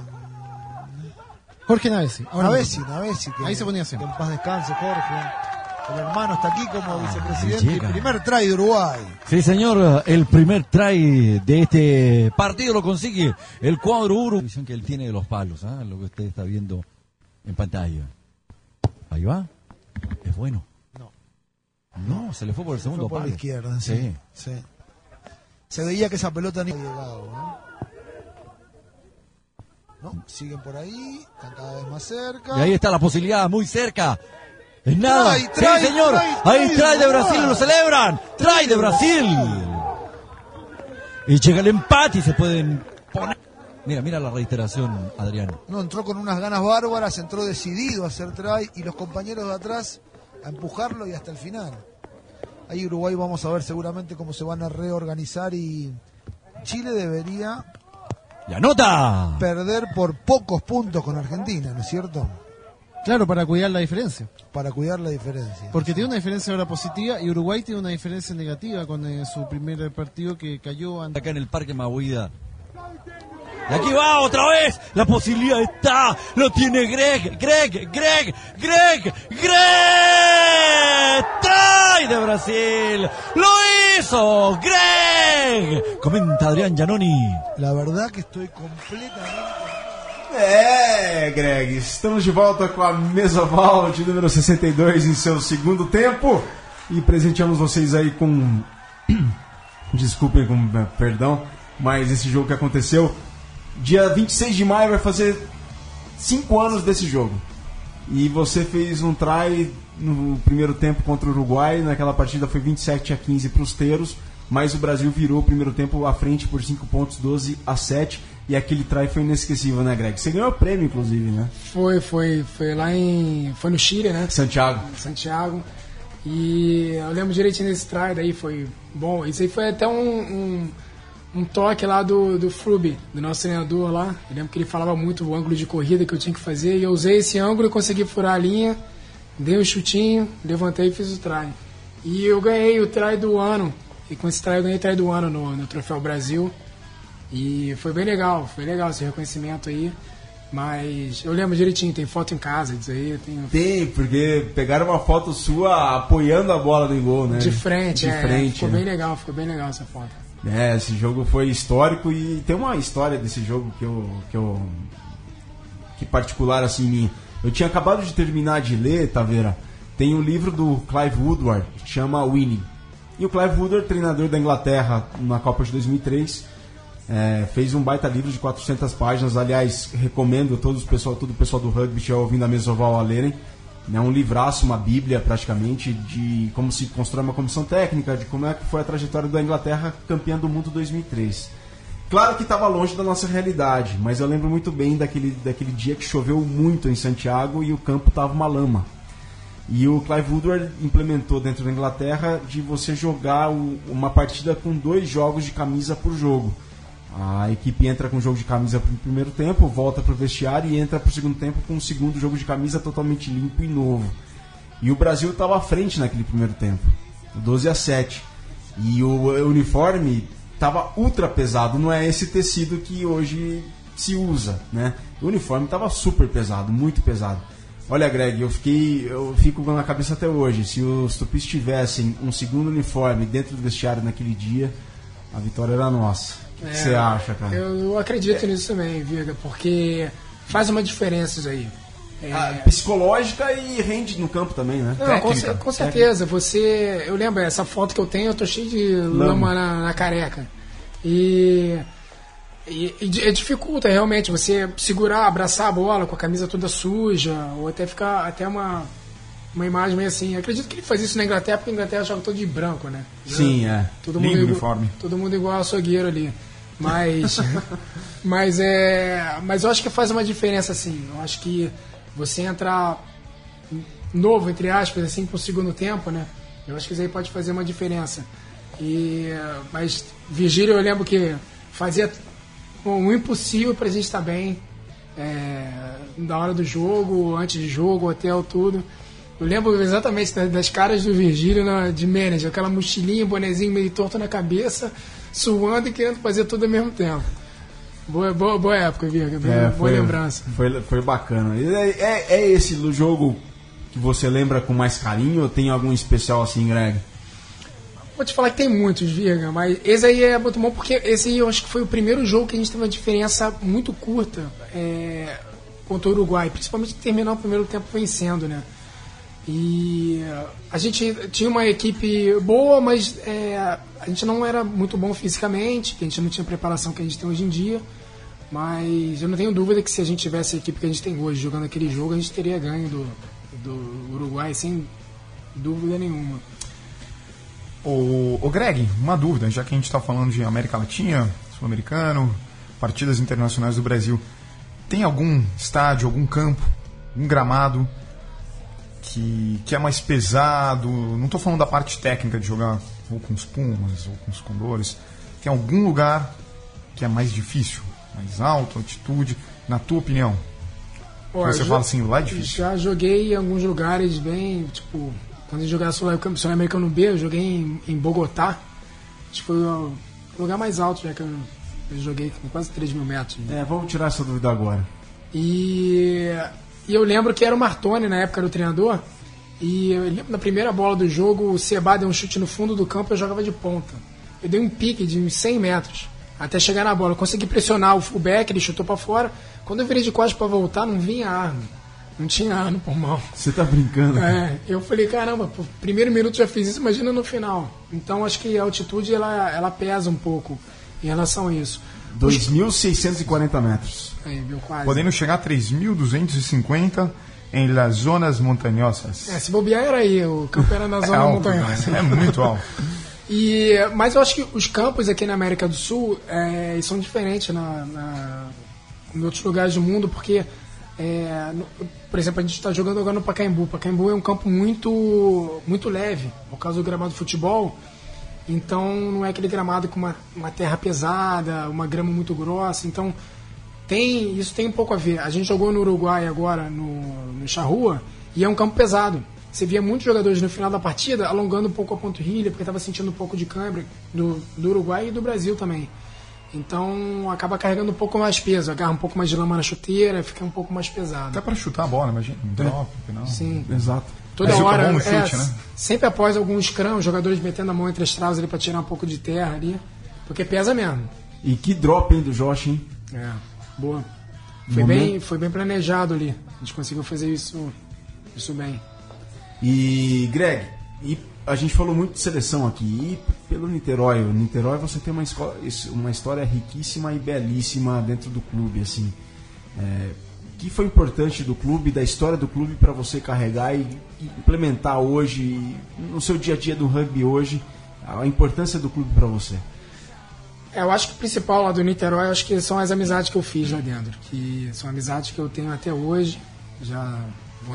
Jorge Navesi. Navesi, Navesi. Ahí se ponía así. Que en paz descanse, Jorge. El hermano está aquí como vicepresidente. El primer try de Uruguay. Sí, señor. El primer try de este partido lo consigue el cuadro Uruguay. visión que él tiene de los palos, ¿ah? lo que usted está viendo en pantalla. Ahí va. Es bueno. No. No, se le fue por el segundo fue por la izquierda, sí, sí. Se veía que esa pelota ni llegado, ¿no? No, siguen por ahí, están cada vez más cerca. Y ahí está la posibilidad, muy cerca. Es nada. sí, señor. Ahí trae de Brasil, lo celebran. Trae de Brasil. Y llega el empate y se pueden poner. Mira, mira la reiteración, Adrián. No, entró con unas ganas bárbaras, entró decidido a hacer try y los compañeros de atrás a empujarlo y hasta el final. Ahí Uruguay vamos a ver seguramente cómo se van a reorganizar y Chile debería... ¡Y anota! Perder por pocos puntos con Argentina, ¿no es cierto? Claro, para cuidar la diferencia. Para cuidar la diferencia. Porque tiene una diferencia ahora positiva y Uruguay tiene una diferencia negativa con eh, su primer partido que cayó ante... acá en el Parque Maguida. Y aquí va otra vez. La posibilidad está. Lo tiene Greg. Greg. Greg. Greg. Greg. Trae de Brasil. Lo hizo. Greg. Comenta Adrián Giannoni. La verdad que estoy completamente É, Greg, estamos de volta com a Mesoval de número 62 em seu segundo tempo e presenteamos vocês aí com. Desculpem, com perdão, mas esse jogo que aconteceu. Dia 26 de maio vai fazer 5 anos desse jogo. E você fez um try no primeiro tempo contra o Uruguai, naquela partida foi 27 a 15 para os Teiros, mas o Brasil virou o primeiro tempo à frente por 5 pontos, 12 a 7 e aquele try foi inesquecível, né, Greg? Você ganhou o prêmio, inclusive, né? Foi, foi. Foi lá em. Foi no Chile, né? Santiago. Santiago. E eu lembro direitinho desse try, daí foi bom. Isso aí foi até um, um, um toque lá do, do Frubi, do nosso treinador lá. Eu lembro que ele falava muito o ângulo de corrida que eu tinha que fazer. E eu usei esse ângulo e consegui furar a linha. Dei um chutinho, levantei e fiz o try. E eu ganhei o try do ano. E com esse try eu ganhei o try do ano no, no Troféu Brasil. E foi bem legal, foi legal esse reconhecimento aí. Mas eu lembro direitinho, tem foto em casa disso aí. Tenho... Tem, porque pegaram uma foto sua apoiando a bola do gol, né? De frente, De é, frente. Ficou né? bem legal, ficou bem legal essa foto. É, esse jogo foi histórico e tem uma história desse jogo que eu. que eu. que particular assim em mim. Eu tinha acabado de terminar de ler, Taveira. Tem um livro do Clive Woodward que chama Winning. E o Clive Woodward, treinador da Inglaterra na Copa de 2003, é, fez um baita livro de 400 páginas. Aliás, recomendo todos o pessoal, todo o pessoal do rugby que ouvindo a mesa oval a lerem. É um livraço, uma bíblia praticamente, de como se constrói uma comissão técnica, de como é que foi a trajetória da Inglaterra campeã do mundo 2003. Claro que estava longe da nossa realidade, mas eu lembro muito bem daquele, daquele dia que choveu muito em Santiago e o campo estava uma lama. E o Clive Woodward implementou dentro da Inglaterra de você jogar uma partida com dois jogos de camisa por jogo. A equipe entra com o jogo de camisa para o primeiro tempo, volta para o vestiário e entra para o segundo tempo com um segundo jogo de camisa totalmente limpo e novo. E o Brasil estava à frente naquele primeiro tempo, 12 a 7. E o uniforme estava ultra pesado, não é esse tecido que hoje se usa, né? O uniforme estava super pesado, muito pesado. Olha, Greg, eu fiquei, eu fico na cabeça até hoje. Se os Tupis tivessem um segundo uniforme dentro do vestiário naquele dia, a vitória era nossa. Que você é, acha, cara? Eu acredito nisso também, Viga, porque faz uma diferença isso aí. É... Ah, psicológica e rende no campo também, né? Não, com, com, certeza. Você. Eu lembro, essa foto que eu tenho, eu tô cheio de lama, lama na, na, careca. E, e, e, dificulta realmente você segurar, abraçar a bola com a camisa toda suja, ou até ficar até uma, uma imagem meio assim. Eu acredito que ele faz isso na Inglaterra, porque a Inglaterra joga todo de branco, né? Sim, é. Todo mundo igual, uniforme. Todo mundo igual açougueiro ali. Mas, mas, é, mas eu acho que faz uma diferença, assim. Eu acho que você entrar novo, entre aspas, assim, pro segundo tempo, né? Eu acho que isso aí pode fazer uma diferença. E, mas Virgílio, eu lembro que fazia o impossível para a gente estar bem é, na hora do jogo, antes de jogo, hotel, tudo. Eu lembro exatamente das caras do Virgílio na, de manager, aquela mochilinha, bonezinho meio torto na cabeça, suando e querendo fazer tudo ao mesmo tempo. Boa, boa, boa época, Virga. É, boa foi, lembrança. Foi, foi bacana. É, é, é esse o jogo que você lembra com mais carinho ou tem algum especial assim, Greg? Vou te falar que tem muitos, Virga, mas esse aí é muito bom porque esse aí eu acho que foi o primeiro jogo que a gente teve uma diferença muito curta é, contra o Uruguai, principalmente terminar o primeiro tempo vencendo, né? E a gente tinha uma equipe boa, mas é, a gente não era muito bom fisicamente, a gente não tinha a preparação que a gente tem hoje em dia. Mas eu não tenho dúvida que se a gente tivesse a equipe que a gente tem hoje jogando aquele jogo, a gente teria ganho do, do Uruguai sem dúvida nenhuma. O, o Greg, uma dúvida, já que a gente está falando de América Latina, Sul-Americano, partidas internacionais do Brasil, tem algum estádio, algum campo, um gramado que, que é mais pesado? Não estou falando da parte técnica de jogar ou com os Pumas ou com os Condores. Tem algum lugar que é mais difícil, mais alto, altitude, na tua opinião? Você fala assim, lá é difícil. Já joguei em alguns lugares bem, tipo, quando eu jogava Sul-Americano B, eu joguei em, em Bogotá. Acho que foi o lugar mais alto já que eu, eu joguei, com quase 3 mil metros. Né? É, vamos tirar essa dúvida agora. E, e eu lembro que era o Martoni na época do treinador. E eu lembro na primeira bola do jogo, o Seba deu um chute no fundo do campo e eu jogava de ponta. Eu dei um pique de uns 100 metros até chegar na bola. Eu consegui pressionar o back, ele chutou para fora. Quando eu virei de costas para voltar, não vinha arma. Não tinha ar no pulmão. Você tá brincando? É, eu falei, caramba, pô, primeiro minuto já fiz isso, imagina no final. Então acho que a altitude ela, ela pesa um pouco em relação a isso. 2.640 metros. Aí, viu, quase. Podendo chegar a 3.250 em las zonas montanhosas. É, se bobear era aí, o campo era na zona é alto, montanhosa. É muito alto. e, mas eu acho que os campos aqui na América do Sul é, são diferentes na, na, em outros lugares do mundo, porque é, no, por exemplo, a gente está jogando agora no Pacaembu. Pacaembu é um campo muito, muito leve, por causa do gramado de futebol. Então não é aquele gramado com uma, uma terra pesada, uma grama muito grossa. Então tem isso tem um pouco a ver. A gente jogou no Uruguai agora, no, no Charrua, e é um campo pesado. Você via muitos jogadores no final da partida alongando um pouco a panturrilha, porque estava sentindo um pouco de câimbra do, do Uruguai e do Brasil também. Então acaba carregando um pouco mais peso, agarra um pouco mais de lama na chuteira, fica um pouco mais pesado. Até para chutar a bola, imagina. Um drop, não. Sim. Exato. Toda hora. Chute, é, né? Sempre após algum scrum, os jogadores metendo a mão entre as travas ali para tirar um pouco de terra ali. Porque pesa mesmo. E que drop, hein, do Josh, hein? É, boa. Foi, bem, foi bem planejado ali. A gente conseguiu fazer isso, isso bem. E, Greg, e a gente falou muito de seleção aqui. E pelo Niterói, o Niterói você tem uma, escola, uma história riquíssima e belíssima dentro do clube, assim. É, que foi importante do clube, da história do clube para você carregar e, e, implementar hoje, no seu dia a dia do rugby hoje, a importância do clube para você? É, eu acho que o principal lá do Niterói, acho que são as amizades que eu fiz lá dentro, que são amizades que eu tenho até hoje, já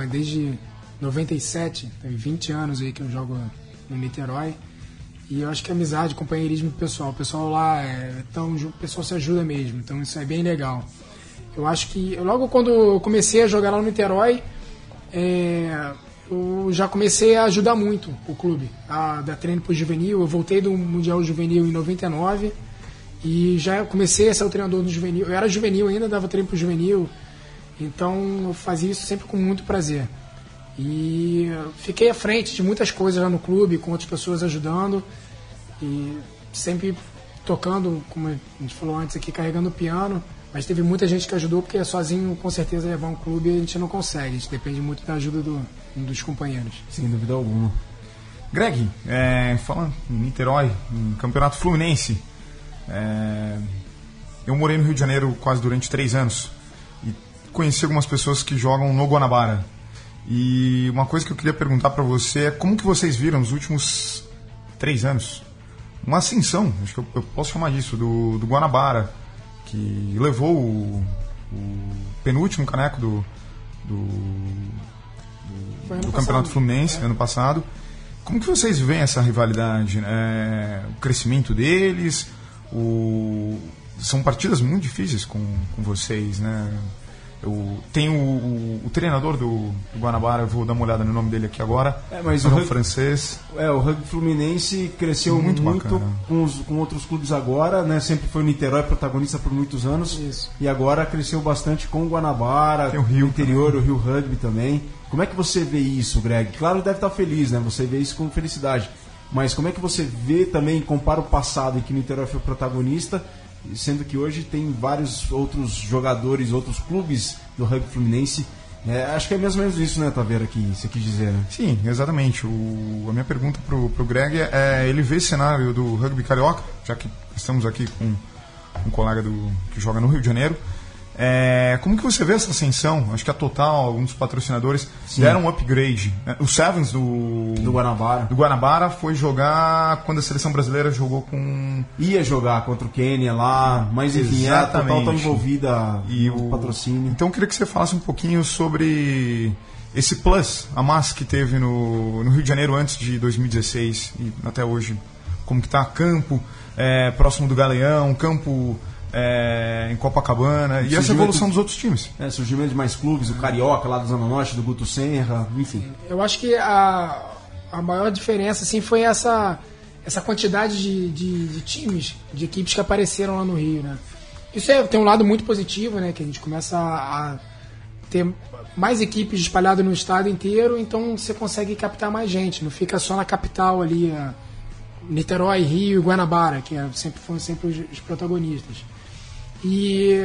desde 97, tem 20 anos aí que eu jogo no Niterói. E eu acho que amizade, companheirismo pessoal, o pessoal lá é tão, o pessoal se ajuda mesmo, então isso é bem legal. Eu acho que logo quando eu comecei a jogar lá no Niterói, é, eu já comecei a ajudar muito o clube, a dar treino para o juvenil. Eu voltei do Mundial Juvenil em 99 e já comecei a ser o treinador do juvenil. Eu era juvenil ainda, dava treino para o juvenil, então eu fazia isso sempre com muito prazer. E fiquei à frente de muitas coisas lá no clube, com outras pessoas ajudando. E sempre tocando, como a gente falou antes aqui, carregando o piano. Mas teve muita gente que ajudou, porque sozinho, com certeza, levar um clube a gente não consegue. A gente depende muito da ajuda do, dos companheiros. Sem dúvida alguma. Greg, é, falando em Niterói, em Campeonato Fluminense, é, eu morei no Rio de Janeiro quase durante três anos e conheci algumas pessoas que jogam no Guanabara. E uma coisa que eu queria perguntar para você é como que vocês viram nos últimos três anos uma ascensão, acho que eu, eu posso chamar disso, do, do Guanabara, que levou o, o penúltimo caneco do, do, do, do Campeonato Fluminense é. ano passado. Como que vocês veem essa rivalidade? Né? O crescimento deles? O... São partidas muito difíceis com, com vocês, né? Eu tenho o, o, o treinador do, do, Guanabara, vou dar uma olhada no nome dele aqui agora. É, mas o, é rugby, francês. É, o rugby fluminense cresceu muito, muito com, os, com outros clubes agora, né? Sempre foi o Niterói protagonista por muitos anos. Isso. E agora cresceu bastante com o Guanabara, Tem o Rio interior, também. o Rio Rugby também. Como é que você vê isso, Greg? Claro, deve estar feliz, né? Você vê isso com felicidade. Mas como é que você vê também, compara o passado em que o Niterói foi protagonista sendo que hoje tem vários outros jogadores, outros clubes do rugby fluminense. É, acho que é mais ou menos isso, né, Taveira, que você quis dizer, né? Sim, exatamente. O, a minha pergunta pro, pro Greg é, ele vê esse cenário do rugby carioca, já que estamos aqui com um colega do, que joga no Rio de Janeiro, é, como que você vê essa ascensão? Acho que a Total, alguns patrocinadores Sim. deram um upgrade. Né? O Sevens do, do Guanabara. do Guanabara foi jogar quando a seleção brasileira jogou com. Ia jogar contra o Quênia lá, mas enfim, é, a Total está envolvida e o patrocínio. Então eu queria que você falasse um pouquinho sobre esse plus, a massa que teve no, no Rio de Janeiro antes de 2016 e até hoje. Como que está campo, é, próximo do Galeão, campo é, em Copacabana e essa evolução dos outros times. É, surgimento de mais clubes, o Carioca lá do Zona Norte, do Guto Senra, enfim. Eu acho que a, a maior diferença assim, foi essa, essa quantidade de, de, de times, de equipes que apareceram lá no Rio. Né? Isso é, tem um lado muito positivo, né? que a gente começa a, a ter mais equipes espalhadas no estado inteiro, então você consegue captar mais gente, não fica só na capital ali, Niterói, Rio e Guanabara, que é, sempre foram sempre os, os protagonistas. E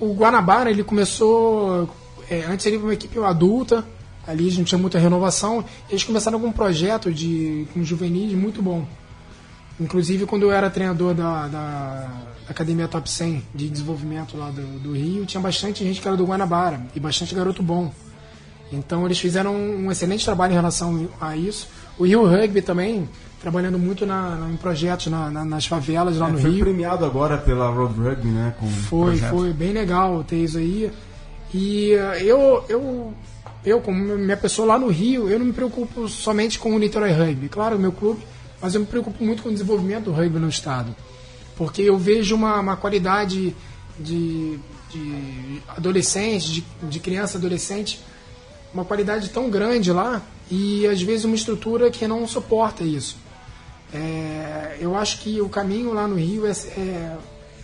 o Guanabara, ele começou. É, antes ele era uma equipe adulta, ali a gente tinha muita renovação. Eles começaram com um projeto de com juvenis muito bom. Inclusive, quando eu era treinador da, da Academia Top 100 de desenvolvimento lá do, do, Rio, tinha bastante gente que era do Guanabara e bastante garoto bom. Então, eles fizeram um excelente trabalho em relação a isso. O Rio Rugby também trabalhando muito na, em projetos na, na, nas favelas lá é, no foi Rio. Foi premiado agora pela Road Rugby, né? Com foi, foi bem legal ter isso aí. E uh, eu, eu, eu, como minha pessoa lá no Rio, eu não me preocupo somente com o Niterói Rugby. Claro, o meu clube, mas eu me preocupo muito com o desenvolvimento do rugby no estado. Porque eu vejo uma, uma qualidade de, de adolescente, de, de criança adolescente, uma qualidade tão grande lá e às vezes uma estrutura que não suporta isso. É, eu acho que o caminho lá no Rio é, é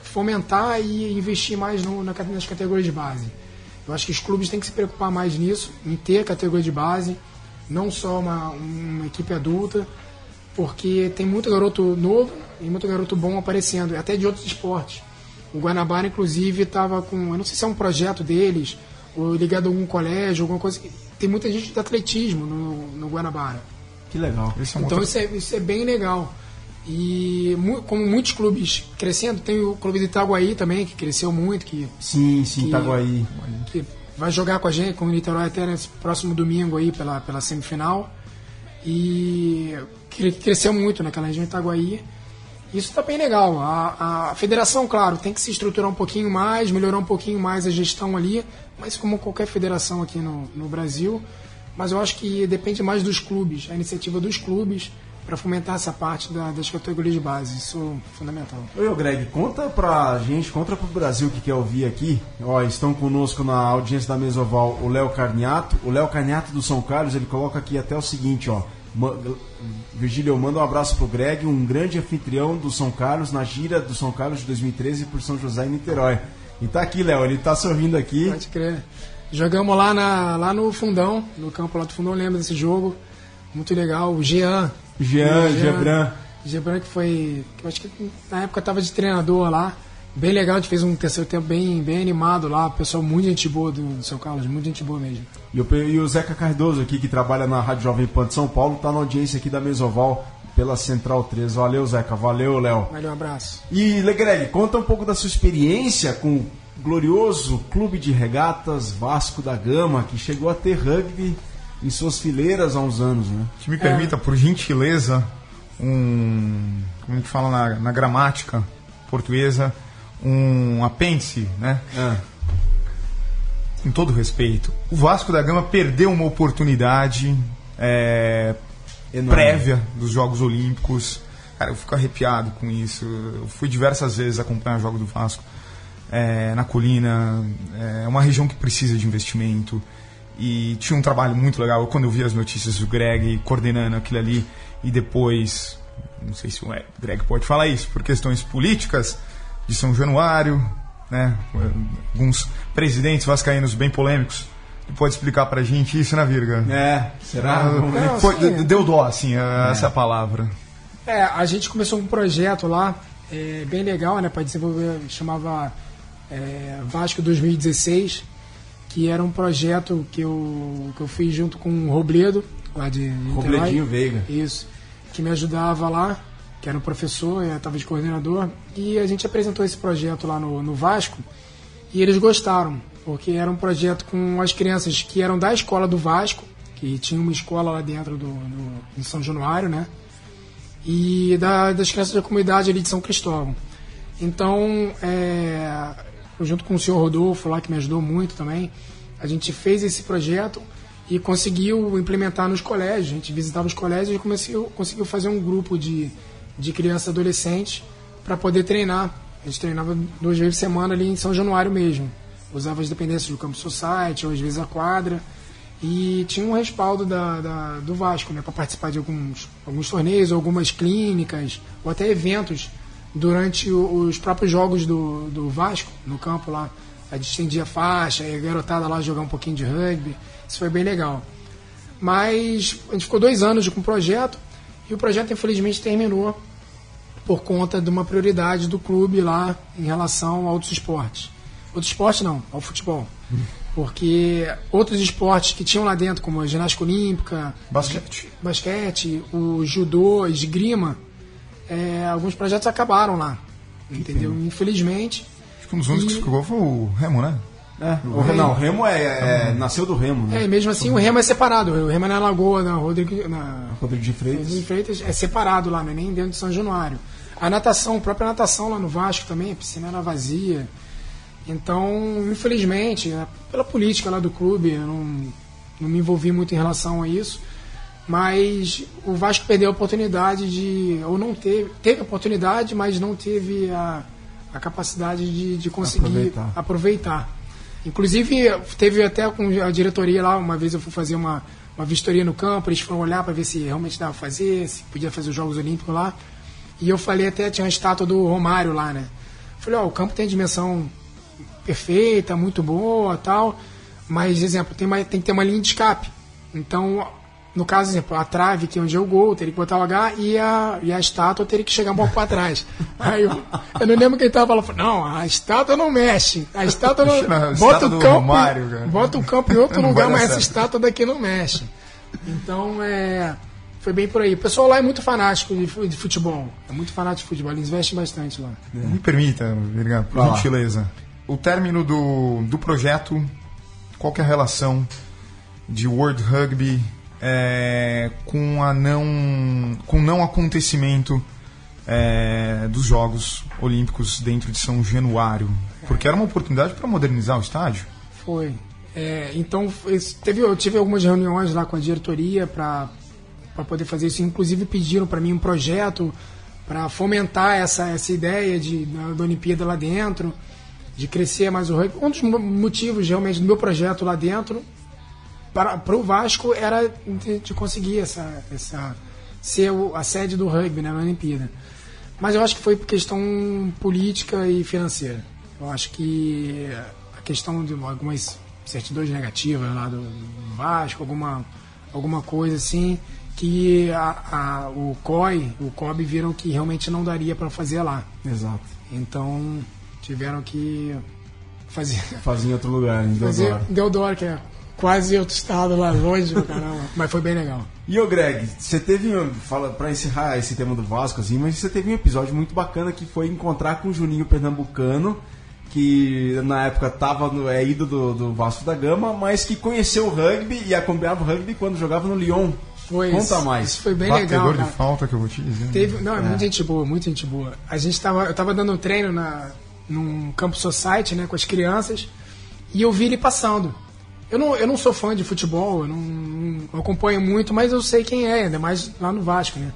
fomentar e investir mais no, na, nas categorias de base. Eu acho que os clubes têm que se preocupar mais nisso, em ter categoria de base, não só uma, uma equipe adulta, porque tem muito garoto novo e muito garoto bom aparecendo, até de outros esportes. O Guanabara, inclusive, estava com. Eu não sei se é um projeto deles, ou ligado a algum colégio, alguma coisa. Tem muita gente de atletismo no, no Guanabara. Que legal. É um então outro... isso, é, isso é bem legal. E como muitos clubes crescendo, tem o clube de Itaguaí também, que cresceu muito. Que, sim, sim, que, Itaguaí. Que vai jogar com a gente, com o Niterói até nesse próximo domingo aí pela, pela semifinal. E cresceu muito naquela região de Itaguaí. Isso está bem legal. A, a federação, claro, tem que se estruturar um pouquinho mais, melhorar um pouquinho mais a gestão ali, mas como qualquer federação aqui no, no Brasil. Mas eu acho que depende mais dos clubes, a iniciativa dos clubes para fomentar essa parte da, das categorias de base. Isso é fundamental. Oi, Greg, conta pra gente, conta pro Brasil que quer ouvir aqui. Ó, estão conosco na audiência da Mesoval o Léo Carniato. O Léo Carniato do São Carlos, ele coloca aqui até o seguinte, ó. Virgílio, manda um abraço pro Greg, um grande anfitrião do São Carlos, na gira do São Carlos de 2013 por São José e Niterói. E tá aqui, Léo, ele tá sorrindo aqui. Pode crer. Jogamos lá, na, lá no Fundão, no campo lá do Fundão, lembro desse jogo. Muito legal. O Jean. Jean, Gebran. Gebran que foi. Que eu acho que na época tava de treinador lá. Bem legal, a gente fez um terceiro tempo bem, bem animado lá. Pessoal, muito gente boa do, do São Carlos, muito gente boa mesmo. E o, e o Zeca Cardoso aqui, que trabalha na Rádio Jovem Pan de São Paulo, tá na audiência aqui da Mesoval pela Central 3. Valeu, Zeca. Valeu, Léo. Valeu, um abraço. E, Legreg, conta um pouco da sua experiência com glorioso Clube de Regatas Vasco da Gama, que chegou a ter rugby em suas fileiras há uns anos, né? Que me permita, é. por gentileza, um. Como a gente fala na, na gramática portuguesa, um apêndice, né? É. Com todo respeito, o Vasco da Gama perdeu uma oportunidade é, prévia dos Jogos Olímpicos. Cara, eu fico arrepiado com isso. Eu fui diversas vezes acompanhar o jogo do Vasco é, na colina. É uma região que precisa de investimento. E tinha um trabalho muito legal. Quando eu vi as notícias do Greg coordenando aquilo ali, e depois, não sei se o Greg pode falar isso, por questões políticas, de São Januário, né? Alguns presidentes vascaínos bem polêmicos. Ele pode explicar pra gente isso, né, Virga? É, será? Ah, não, foi, deu dó, assim, é. essa é a palavra. É, a gente começou um projeto lá, é, bem legal, né, para desenvolver, chamava é, Vasco 2016, que era um projeto que eu, que eu fiz junto com o Robledo, lá de, Robledinho Veiga. Isso, que me ajudava lá que era um professor, estava de coordenador, e a gente apresentou esse projeto lá no, no Vasco, e eles gostaram, porque era um projeto com as crianças que eram da escola do Vasco, que tinha uma escola lá dentro do, do em São Januário, né? E da, das crianças da comunidade ali de São Cristóvão. Então, é, junto com o senhor Rodolfo lá, que me ajudou muito também, a gente fez esse projeto e conseguiu implementar nos colégios. A gente visitava os colégios e conseguiu, conseguiu fazer um grupo de de crianças e adolescentes para poder treinar. A gente treinava duas vezes por semana ali em São Januário mesmo. Usava as dependências do Campo Society, ou às vezes a quadra. E tinha um respaldo da, da do Vasco, né, para participar de alguns, alguns torneios, algumas clínicas, ou até eventos durante os próprios jogos do, do Vasco, no campo lá. A gente estendia faixa, a garotada lá jogar um pouquinho de rugby. Isso foi bem legal. Mas a gente ficou dois anos com o projeto e o projeto infelizmente terminou por conta de uma prioridade do clube lá em relação a outros esportes. Outros esportes não, ao futebol. Porque outros esportes que tinham lá dentro, como a ginástica olímpica, basquete, basquete o judô, esgrima, é, alguns projetos acabaram lá. Entendeu? Infelizmente. Acho que um dos únicos e... que ficou foi o Remo, né? É, o, Remo. Não, o Remo é, é, nasceu do Remo, né? É, mesmo assim o Remo é separado. O Remo é na Lagoa, na Rodrigo, na Rodrigo de Freitas. Rodrigo de Freitas é separado lá, não é nem dentro de São Januário. A natação, a própria natação lá no Vasco também, a piscina era vazia. Então, infelizmente, é, pela política lá do clube, eu não, não me envolvi muito em relação a isso. Mas o Vasco perdeu a oportunidade de. Ou não teve. Teve a oportunidade, mas não teve a, a capacidade de, de conseguir aproveitar. aproveitar. Inclusive, teve até com a diretoria lá, uma vez eu fui fazer uma, uma vistoria no campo, eles foram olhar para ver se realmente dava pra fazer, se podia fazer os Jogos Olímpicos lá. E eu falei até, tinha uma estátua do Romário lá, né? Falei, ó, oh, o campo tem dimensão perfeita, muito boa tal, mas, exemplo, tem, uma, tem que ter uma linha de escape. Então, no caso, exemplo, a trave, que é onde é o gol, teria que botar o H e a, e a estátua teria que chegar um pouco para trás. Aí eu, eu não lembro quem estava falando, não, a estátua não mexe. A estátua não. Bota, o campo, Romário, bota o campo em outro lugar, mas essa certo. estátua daqui não mexe. Então, é. Foi bem por aí. O pessoal lá é muito fanático de fu- de futebol. É muito fanático de futebol. Eles investem bastante lá. Me permita, Virga, por Vai lá. gentileza. O término do, do projeto, qual que é a relação de World Rugby é, com a não com não acontecimento é, dos Jogos Olímpicos dentro de São Januário? Porque era uma oportunidade para modernizar o estádio. Foi. É, então, teve, eu tive algumas reuniões lá com a diretoria para poder fazer isso. Inclusive, pediram para mim um projeto para fomentar essa, essa ideia de, da, da Olimpíada lá dentro, de crescer mais o rugby. Um dos mo- motivos, realmente, do meu projeto lá dentro para, o Vasco era de, de conseguir essa, essa, ser o- a sede do rugby né, na Olimpíada. Mas eu acho que foi por questão política e financeira. Eu acho que a questão de algumas certidões negativas lá do, do Vasco, alguma, alguma coisa assim, que a, a- o COI, o COB viram que realmente não daria para fazer lá. Exato. Então tiveram que fazer, Fazia em outro lugar, em fazer Deodoro. Deodoro, que é quase outro estado lá longe do caramba. Mas foi bem legal. E o Greg, você teve, um- fala para encerrar esse tema do Vasco assim, mas você teve um episódio muito bacana que foi encontrar com o Juninho Pernambucano, que na época tava no é ídolo do, do Vasco da Gama, mas que conheceu o rugby e acompanhava o rugby quando jogava no Lyon. Foi Conta isso, mais. Isso foi bem Batedor legal. de cara. falta que eu vou te dizer. Teve, não, é, muita gente boa, muita gente boa. A gente tava, eu tava dando um treino na, num campo society, né, com as crianças, e eu vi ele passando. Eu não, eu não sou fã de futebol, eu não, não acompanho muito, mas eu sei quem é, ainda mais lá no Vasco, né.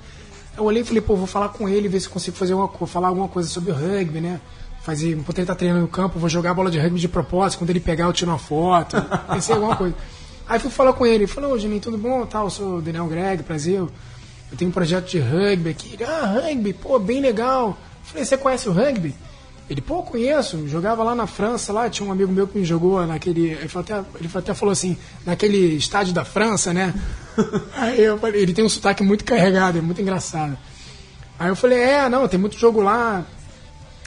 Eu olhei e falei, pô, vou falar com ele, ver se consigo fazer uma, falar alguma coisa sobre o rugby, né. Fazer, enquanto ele tá treinando no campo, vou jogar bola de rugby de propósito, quando ele pegar eu tiro uma foto, pensei alguma coisa. Aí fui falar com ele, falou, ô Juninho, tudo bom? Tal, eu sou o Daniel Greg, prazer. Eu tenho um projeto de rugby aqui. Ele, ah, rugby, pô, bem legal. Falei, você conhece o rugby? Ele, pô, conheço. Jogava lá na França, lá tinha um amigo meu que me jogou naquele. Ele, até, ele até falou assim, naquele estádio da França, né? Aí eu falei, ele tem um sotaque muito carregado, é muito engraçado. Aí eu falei, é, não, tem muito jogo lá.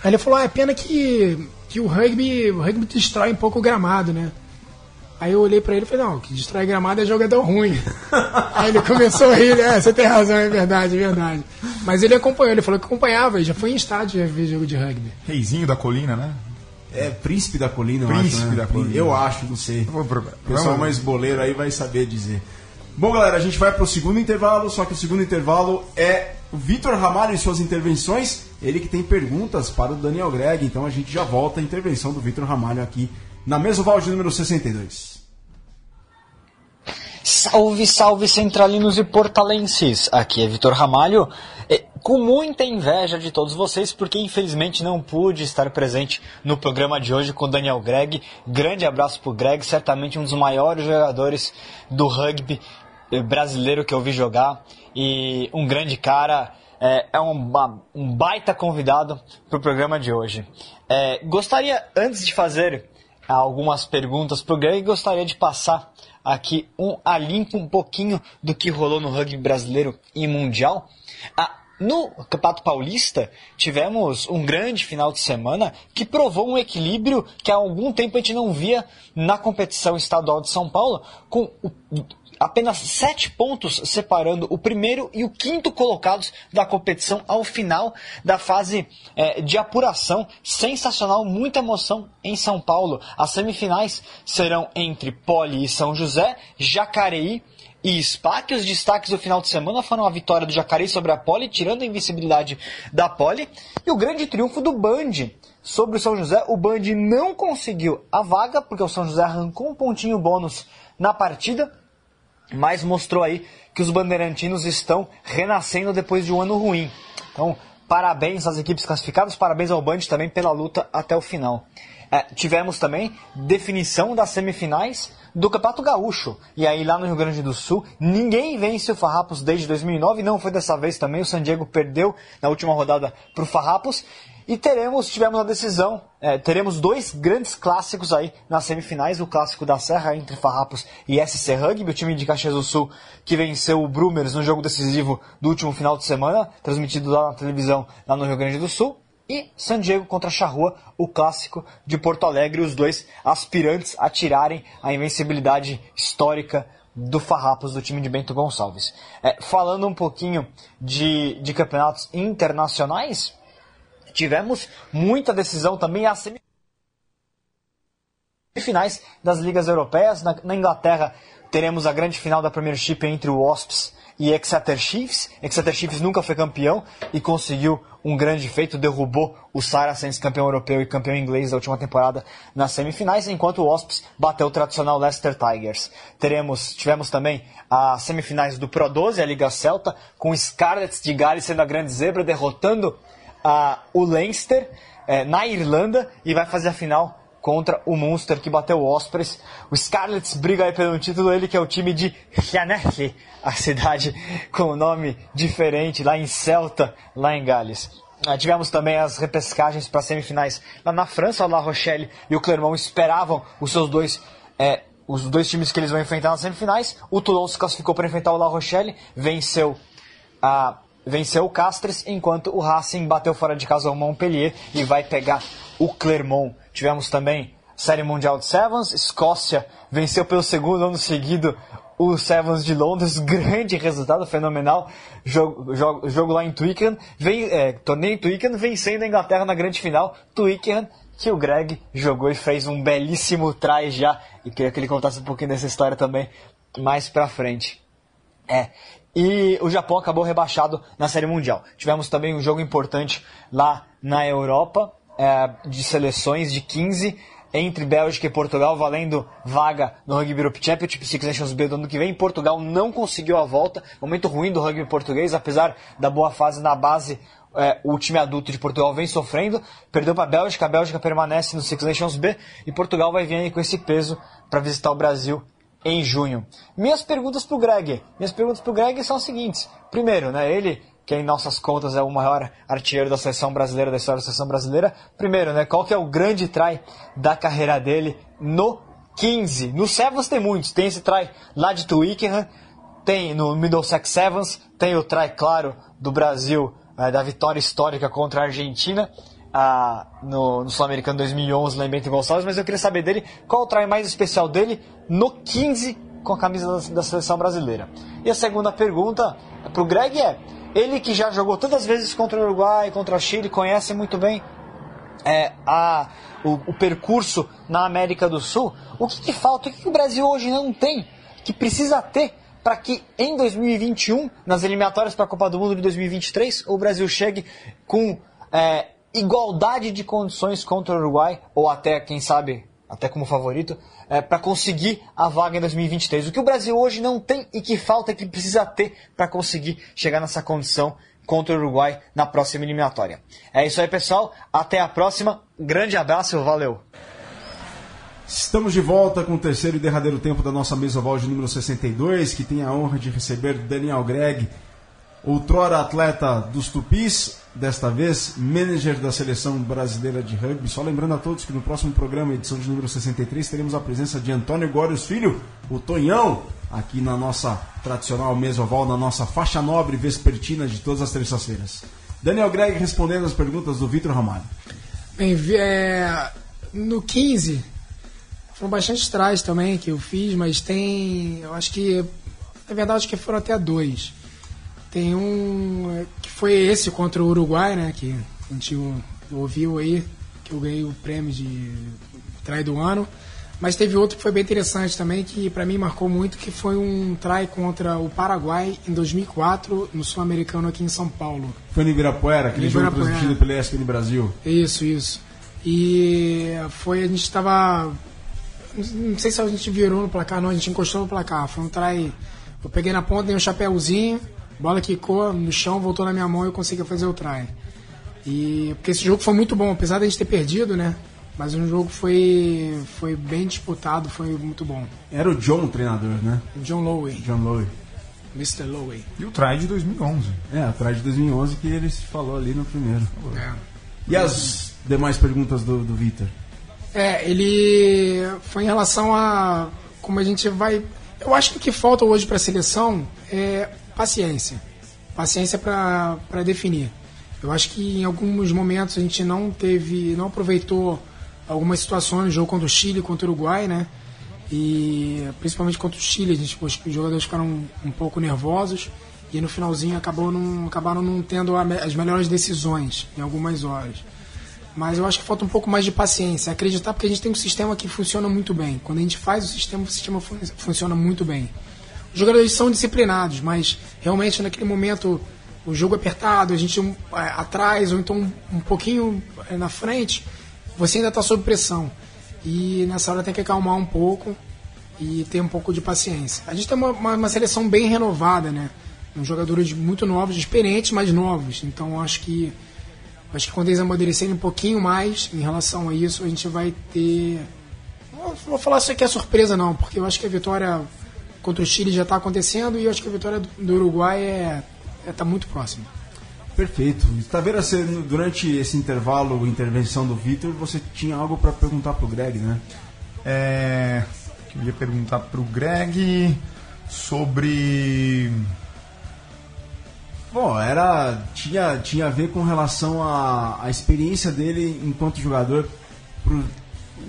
Aí ele falou, ah, é pena que, que o rugby, o rugby destrói um pouco o gramado, né? Aí eu olhei pra ele e falei, não, que destrói gramado é jogador ruim. Aí ele começou a rir, é, você tem razão, é verdade, é verdade. Mas ele acompanhou, ele falou que acompanhava, ele já foi em estádio já ver jogo de rugby. Reizinho da colina, né? É Príncipe da Colina, eu Príncipe acho. né? da Colina. Eu acho, não sei. Vou procurar. O pessoal Vamos- mais boleiro aí vai saber dizer. Bom, galera, a gente vai pro segundo intervalo, só que o segundo intervalo é o Vitor Ramalho e suas intervenções. Ele que tem perguntas para o Daniel Greg, então a gente já volta à intervenção do Vitor Ramalho aqui na Mesoval de número 62. Salve, salve centralinos e portalenses! Aqui é Vitor Ramalho, com muita inveja de todos vocês, porque infelizmente não pude estar presente no programa de hoje com o Daniel Greg. Grande abraço pro Greg, certamente um dos maiores jogadores do rugby brasileiro que eu vi jogar e um grande cara. É, é um, um baita convidado para o programa de hoje. É, gostaria, antes de fazer algumas perguntas para o Greg, gostaria de passar aqui um a um pouquinho do que rolou no rugby brasileiro e mundial. Ah, no Campeonato Paulista, tivemos um grande final de semana que provou um equilíbrio que há algum tempo a gente não via na competição estadual de São Paulo, com apenas sete pontos separando o primeiro e o quinto colocados da competição ao final da fase eh, de apuração. Sensacional, muita emoção em São Paulo. As semifinais serão entre Poli e São José, Jacareí e SPA, que os destaques do final de semana foram a vitória do Jacareí sobre a Poli, tirando a invencibilidade da Poli, e o grande triunfo do Band sobre o São José. O Band não conseguiu a vaga, porque o São José arrancou um pontinho bônus na partida, mas mostrou aí que os bandeirantinos estão renascendo depois de um ano ruim. Então, parabéns às equipes classificadas, parabéns ao Band também pela luta até o final. É, tivemos também definição das semifinais do Campeonato Gaúcho. E aí lá no Rio Grande do Sul, ninguém vence o Farrapos desde 2009, não foi dessa vez também, o San Diego perdeu na última rodada para o Farrapos. E teremos, tivemos a decisão, é, teremos dois grandes clássicos aí nas semifinais, o clássico da Serra entre Farrapos e SC Rugby, o time de Caxias do Sul que venceu o Brumers no jogo decisivo do último final de semana, transmitido lá na televisão lá no Rio Grande do Sul. E San Diego contra Charrua, o clássico de Porto Alegre, os dois aspirantes a tirarem a invencibilidade histórica do Farrapos, do time de Bento Gonçalves. É, falando um pouquinho de, de campeonatos internacionais, tivemos muita decisão também a semifinais das ligas europeias. Na, na, Inglaterra teremos a grande final da Premiership entre o Wasps e Exeter Chiefs. Exeter Chiefs nunca foi campeão e conseguiu um grande feito, derrubou o Saracens, campeão europeu e campeão inglês da última temporada nas semifinais, enquanto o Wasps bateu o tradicional Leicester Tigers. Teremos, tivemos também as semifinais do Pro 12, a Liga Celta, com Scarlets de Gales sendo a grande zebra, derrotando o Leinster uh, na Irlanda e vai fazer a final contra o Munster que bateu o Ospreys. O Scarlets briga aí pelo título, ele que é o time de Llanelli, a cidade com um nome diferente lá em Celta, lá em Gales. Uh, tivemos também as repescagens para semifinais lá na França, o La Rochelle e o Clermont esperavam os seus dois é, os dois times que eles vão enfrentar nas semifinais. O Toulon se classificou para enfrentar o La Rochelle, venceu a venceu o Castres, enquanto o Racing bateu fora de casa o Montpellier e vai pegar o Clermont. Tivemos também Série Mundial de Sevens, Escócia venceu pelo segundo ano seguido o Sevens de Londres, grande resultado, fenomenal. Jogo, jogo, jogo lá em Twickenham, vem, é, torneio em Twickenham, vencendo a Inglaterra na grande final. Twickenham, que o Greg jogou e fez um belíssimo try já. E queria que ele contasse um pouquinho dessa história também mais pra frente. É, e o Japão acabou rebaixado na Série Mundial. Tivemos também um jogo importante lá na Europa, é, de seleções de 15 entre Bélgica e Portugal, valendo vaga no Rugby Europe Championship Six Nations B do ano que vem. Portugal não conseguiu a volta, momento ruim do rugby português, apesar da boa fase na base. É, o time adulto de Portugal vem sofrendo, perdeu para a Bélgica, a Bélgica permanece no Six Nations B e Portugal vai vir aí com esse peso para visitar o Brasil em junho. Minhas perguntas para o Greg. Minhas perguntas para o Greg são as seguintes. Primeiro, né, ele, que em nossas contas é o maior artilheiro da seleção brasileira, da história da seleção brasileira. Primeiro, né, qual que é o grande try da carreira dele no 15? No Sevens tem muitos. Tem esse try lá de Twickenham, tem no Middlesex Sevens, tem o try, claro, do Brasil, é, da vitória histórica contra a Argentina a, no, no Sul-Americano 2011 lá em Bento Gonçalves, mas eu queria saber dele qual o try mais especial dele no 15 com a camisa da, da seleção brasileira. E a segunda pergunta para o Greg é: ele que já jogou tantas vezes contra o Uruguai, contra o Chile, conhece muito bem é, a, o, o, percurso na América do Sul, o que, que falta? O que, que o Brasil hoje não tem, que precisa ter para que em 2021, nas eliminatórias para a Copa do Mundo de 2023, o Brasil chegue com é, igualdade de condições contra o Uruguai, ou até, quem sabe, até como favorito, é, para conseguir a vaga em 2023. O que o Brasil hoje não tem e que falta, que precisa ter para conseguir chegar nessa condição contra o Uruguai na próxima eliminatória. É isso aí, pessoal. Até a próxima. Grande abraço, valeu! Estamos de volta com o terceiro e derradeiro tempo da nossa mesa oval de número 62, que tem a honra de receber Daniel Greg, outrora atleta dos Tupis, desta vez manager da seleção brasileira de rugby. Só lembrando a todos que no próximo programa, edição de número 63, teremos a presença de Antônio Górios Filho, o Tonhão, aqui na nossa tradicional mesa oval, na nossa faixa nobre vespertina de todas as terças-feiras. Daniel Greg respondendo as perguntas do Vitor Ramalho. Bem, é, no 15, foram bastante trás também que eu fiz, mas tem, eu acho que, na verdade, acho que foram até dois. Tem um que foi esse contra o Uruguai, né? Que a gente ouviu aí, que eu ganhei o prêmio de trai do ano. Mas teve outro que foi bem interessante também, que para mim marcou muito, que foi um try contra o Paraguai em 2004, no Sul-Americano aqui em São Paulo. Foi no Ibirapuera, aquele jogo transmitido pelo ESPN Brasil. Isso, isso. E foi, a gente estava... Não sei se a gente virou no placar, não, a gente encostou no placar. Foi um try... Eu peguei na ponta, dei um chapéuzinho, bola quicou no chão, voltou na minha mão e eu consegui fazer o try. E porque esse jogo foi muito bom, apesar de a gente ter perdido, né? Mas o jogo foi, foi bem disputado, foi muito bom. Era o John o treinador, né? John Lowe. John Lowe. Mr. Lowe. E o try de 2011. É, o try de 2011 que ele falou ali no primeiro. É. E as demais perguntas do, do Vitor? É, ele foi em relação a como a gente vai. Eu acho que o que falta hoje para a seleção é paciência. Paciência para definir. Eu acho que em alguns momentos a gente não teve, não aproveitou algumas situações jogo contra o Chile, contra o Uruguai, né? E principalmente contra o Chile, a gente, os jogadores ficaram um, um pouco nervosos e no finalzinho acabou não, acabaram não tendo as melhores decisões em algumas horas. Mas eu acho que falta um pouco mais de paciência, acreditar porque a gente tem um sistema que funciona muito bem. Quando a gente faz o sistema, o sistema fun funciona muito bem. Os jogadores são disciplinados, mas realmente naquele momento o jogo apertado, a gente é, atrás ou então um, um pouquinho é, na frente, você ainda está sob pressão. E nessa hora tem que acalmar um pouco e ter um pouco de paciência. A gente tem uma, uma, uma seleção bem renovada, né? Um jogadores muito novos, experientes, mas novos. Então acho que acho que quando eles amadurecerem um pouquinho mais em relação a isso, a gente vai ter. Não vou falar isso aqui é surpresa não, porque eu acho que a vitória contra o Chile já está acontecendo e eu acho que a vitória do Uruguai é está é, muito próxima. Perfeito. Taveira, você, durante esse intervalo, intervenção do Vitor, você tinha algo para perguntar para o Greg, né? É, eu ia perguntar para o Greg sobre. Bom, era tinha, tinha a ver com relação à, à experiência dele enquanto jogador, pro,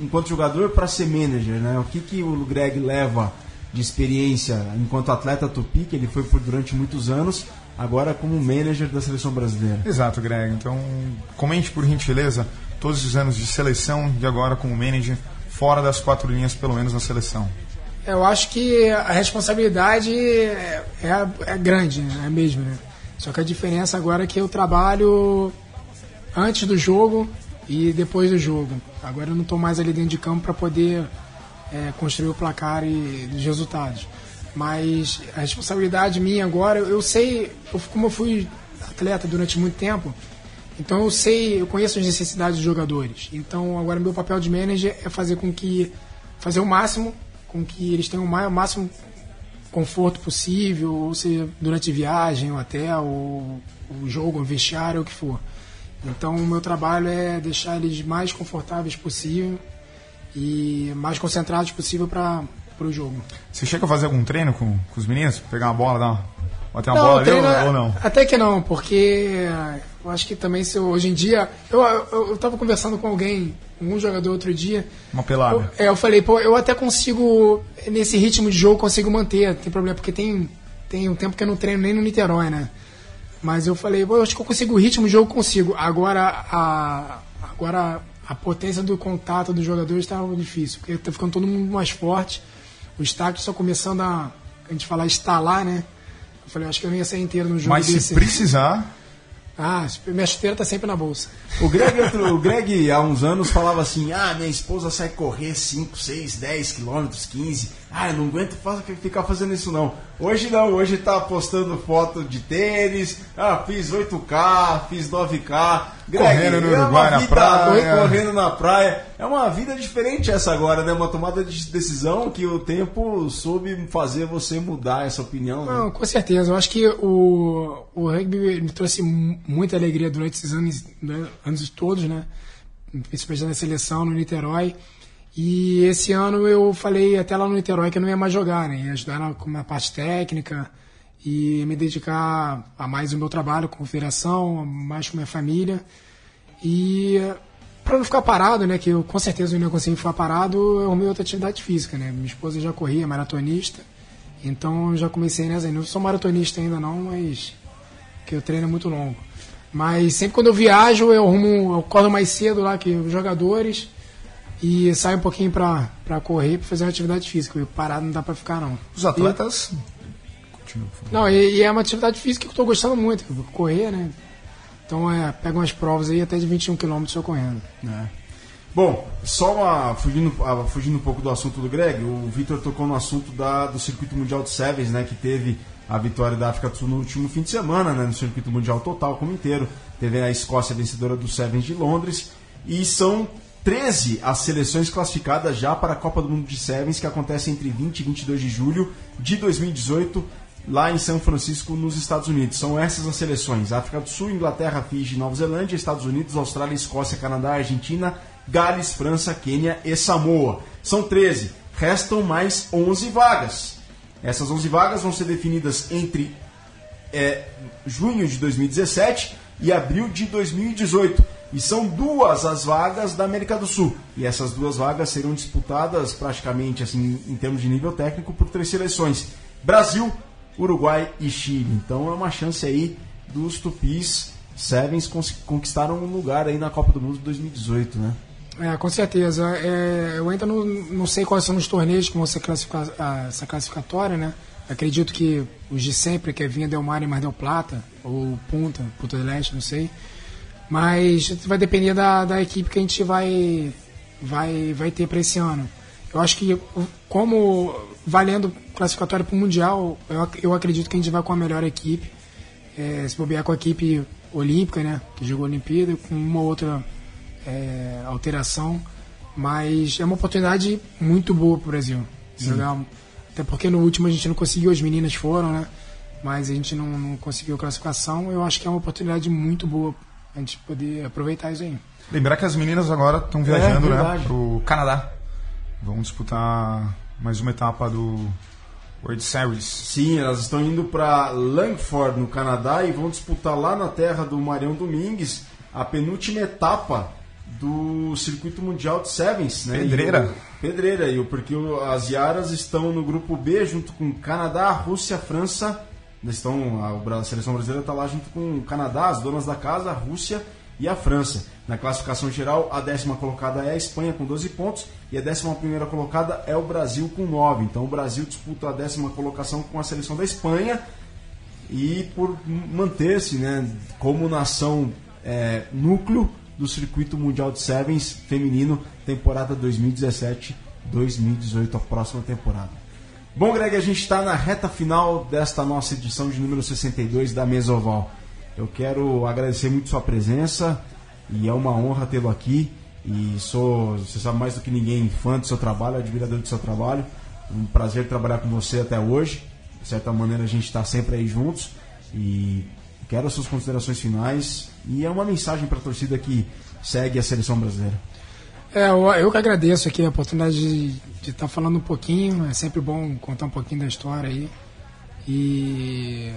enquanto jogador para ser manager, né? O que, que o Greg leva de experiência enquanto atleta tupi, que ele foi por durante muitos anos, agora como manager da seleção brasileira. Exato, Greg. Então, comente por gentileza todos os anos de seleção e agora como manager, fora das quatro linhas, pelo menos na seleção. Eu acho que a responsabilidade é, é, é grande, né? é mesmo. Né? Só que a diferença agora é que eu trabalho antes do jogo e depois do jogo. Agora eu não estou mais ali dentro de campo para poder é, construir o placar e os resultados. Mas a responsabilidade minha agora, eu sei, eu, como eu fui atleta durante muito tempo, então eu sei, eu conheço as necessidades dos jogadores. Então agora meu papel de manager é fazer com que fazer o máximo com que eles tenham o máximo conforto possível, ou seja, durante viagem, o hotel, o, o jogo, o vestiário, o que for. Então o meu trabalho é deixar eles mais confortáveis possível e mais concentrados possível para pro jogo. Você chega a fazer algum treino com, com os meninos? Pegar uma bola, dar uma, bater uma não, bola treino, ali, ou, ou, não? Até que não, porque eu acho que também se eu, hoje em dia. Eu, eu, eu conversando com alguém, um jogador outro dia. Uma pelada. Eu, é, eu falei, pô, eu até consigo, nesse ritmo de jogo, consigo manter, tem problema, porque tem, tem um tempo que eu não treino nem no Niterói, né? Mas eu falei, pô, eu acho que eu consigo o ritmo de jogo, consigo. Agora a. Agora a potência do contato dos jogadores estava difícil, porque tá ficando todo mundo mais forte o estádio só começando a, a gente falar instalar, né? Eu falei, acho que eu não ia sair inteiro no jogo Mas desse. se precisar... Ah, minha chuteira tá sempre na bolsa. O Greg, o Greg, há uns anos, falava assim: ah, minha esposa sai correr 5, 6, 10 quilômetros, 15. Ah, eu não aguento ficar fazendo isso não. Hoje não, hoje tá postando foto de tênis. Ah, fiz 8K, fiz 9K. Greg, correndo no é Uruguai na praia. Correndo na praia. É uma vida diferente essa agora, né? Uma tomada de decisão que o tempo soube fazer você mudar essa opinião. Né? Não, com certeza. Eu acho que o, o rugby me trouxe muita alegria durante esses anos, né? anos todos, né? Principalmente na seleção, no Niterói. E esse ano eu falei até lá no Niterói que eu não ia mais jogar, né? Ia ajudar na, na parte técnica e me dedicar a mais o meu trabalho com a federação, mais com minha família. E para não ficar parado, né? Que eu com certeza não ia conseguir ficar parado, eu arrumei outra atividade física, né? Minha esposa já corria, maratonista. Então eu já comecei nessa. Não sou maratonista ainda não, mas que eu treino é muito longo. Mas sempre quando eu viajo, eu arrumo, eu acordo mais cedo lá que os jogadores e sai um pouquinho para correr, para fazer uma atividade física. Parado não dá para ficar, não. Os atletas. E, não, e, e, é uma atividade física que eu estou gostando muito, correr, né? Então, é, pega umas provas aí até de 21 km eu correndo. É. Bom, só uma, fugindo, fugindo um pouco do assunto do Greg, o Victor tocou no assunto da, do Circuito Mundial de Sevens, né? Que teve a vitória da África do Sul no último fim de semana, né? No Circuito Mundial total como inteiro. Teve a Escócia vencedora do Sevens de Londres. E são 13 as seleções classificadas já para a Copa do Mundo de Sevens, que acontece entre 20 e 22 de julho de 2018 lá em São Francisco, nos Estados Unidos. São essas as seleções: África do Sul, Inglaterra, Fiji, Nova Zelândia, Estados Unidos, Austrália, Escócia, Canadá, Argentina, Gales, França, Quênia e Samoa. São 13. Restam mais 11 vagas. Essas 11 vagas vão ser definidas entre é, junho de 2017 e abril de 2018. E são duas as vagas da América do Sul. E essas duas vagas serão disputadas praticamente assim em termos de nível técnico por três seleções: Brasil, Uruguai e Chile. Então é uma chance aí dos Tupis Sevens conquistaram um lugar aí na Copa do Mundo de 2018, né? É, com certeza. É, eu ainda não, não sei quais são os torneios que vão ser essa classificatória, né? Acredito que os de sempre, que é Vinha Del Mar e Mar del Plata, ou Punta, Punta del Leste, não sei. Mas vai depender da, da equipe que a gente vai, vai, vai ter para esse ano. Eu acho que, como valendo classificatório para o Mundial, eu, eu acredito que a gente vai com a melhor equipe. É, se bobear com a equipe olímpica, né? Que jogou a Olimpíada, com uma outra é, alteração. Mas é uma oportunidade muito boa para o Brasil. Jogar até porque no último a gente não conseguiu, as meninas foram, né? Mas a gente não, não conseguiu classificação. Eu acho que é uma oportunidade muito boa a gente poder aproveitar isso aí. Lembrar que as meninas agora estão viajando é, né, para o Canadá. Vão disputar mais uma etapa do World Series. Sim, elas estão indo para Langford, no Canadá, e vão disputar lá na terra do Marião Domingues a penúltima etapa do circuito mundial de Sevens, né? Pedreira. O, pedreira, e porque as Yaras estão no grupo B junto com Canadá, Rússia, França. Estão, a, a seleção brasileira está lá junto com o Canadá, as donas da casa, a Rússia e a França. Na classificação geral, a décima colocada é a Espanha com 12 pontos e a décima primeira colocada é o Brasil com 9. Então o Brasil disputa a décima colocação com a seleção da Espanha e por manter-se né, como nação é, núcleo do Circuito Mundial de Sevens feminino, temporada 2017-2018, a próxima temporada. Bom, Greg, a gente está na reta final desta nossa edição de número 62 da Mesa Oval. Eu quero agradecer muito sua presença e é uma honra tê-lo aqui. E sou, você sabe mais do que ninguém, fã do seu trabalho, admirador do seu trabalho. Um prazer trabalhar com você até hoje. De certa maneira, a gente está sempre aí juntos. E Quero as suas considerações finais e é uma mensagem para a torcida que segue a seleção brasileira. É, eu, eu que agradeço aqui a oportunidade de estar tá falando um pouquinho. É sempre bom contar um pouquinho da história aí. E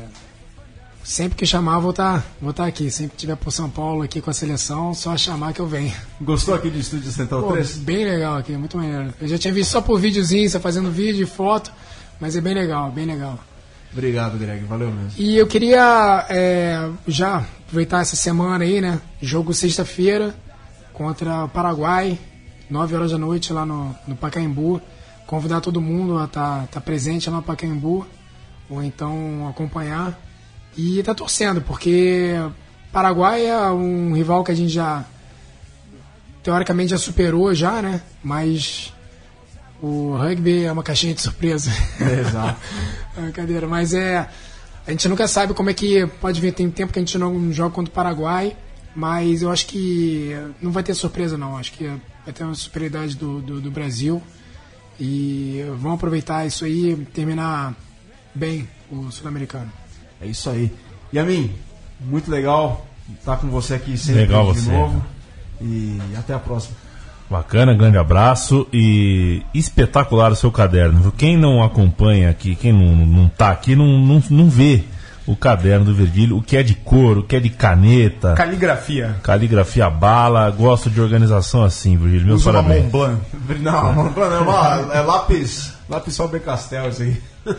sempre que chamar, vou estar tá, vou tá aqui. Sempre que tiver por São Paulo aqui com a seleção, só chamar que eu venho. Gostou aqui do Estúdio Central Pô, 3? Bem legal aqui, muito maneiro. Eu já tinha visto só por videozinho, você fazendo vídeo e foto, mas é bem legal, bem legal. Obrigado, Greg. Valeu mesmo. E eu queria é, já aproveitar essa semana aí, né? Jogo sexta-feira contra o Paraguai, 9 horas da noite lá no, no Pacaembu. Convidar todo mundo a estar tá, tá presente lá no Pacaembu, ou então acompanhar. E tá torcendo, porque Paraguai é um rival que a gente já teoricamente já superou já, né? Mas o rugby é uma caixinha de surpresa. É, exato. é brincadeira, mas é. A gente nunca sabe como é que pode vir. Tem tempo que a gente não joga contra o Paraguai, mas eu acho que não vai ter surpresa, não. Acho que vai ter uma superioridade do, do, do Brasil. E vamos aproveitar isso aí e terminar bem o Sul-Americano. É isso aí. E a mim, muito legal estar com você aqui sempre legal de você. novo. E até a próxima. Bacana, grande abraço e espetacular o seu caderno. Quem não acompanha aqui, quem não, não tá aqui, não, não, não vê o caderno do Virgílio, o que é de cor, o que é de caneta. Caligrafia. Caligrafia bala, gosto de organização assim, Virgílio. Meus Usa parabéns. Uma Não, Mont Blanc é, uma, é lápis, lápis Faber Castell isso aí.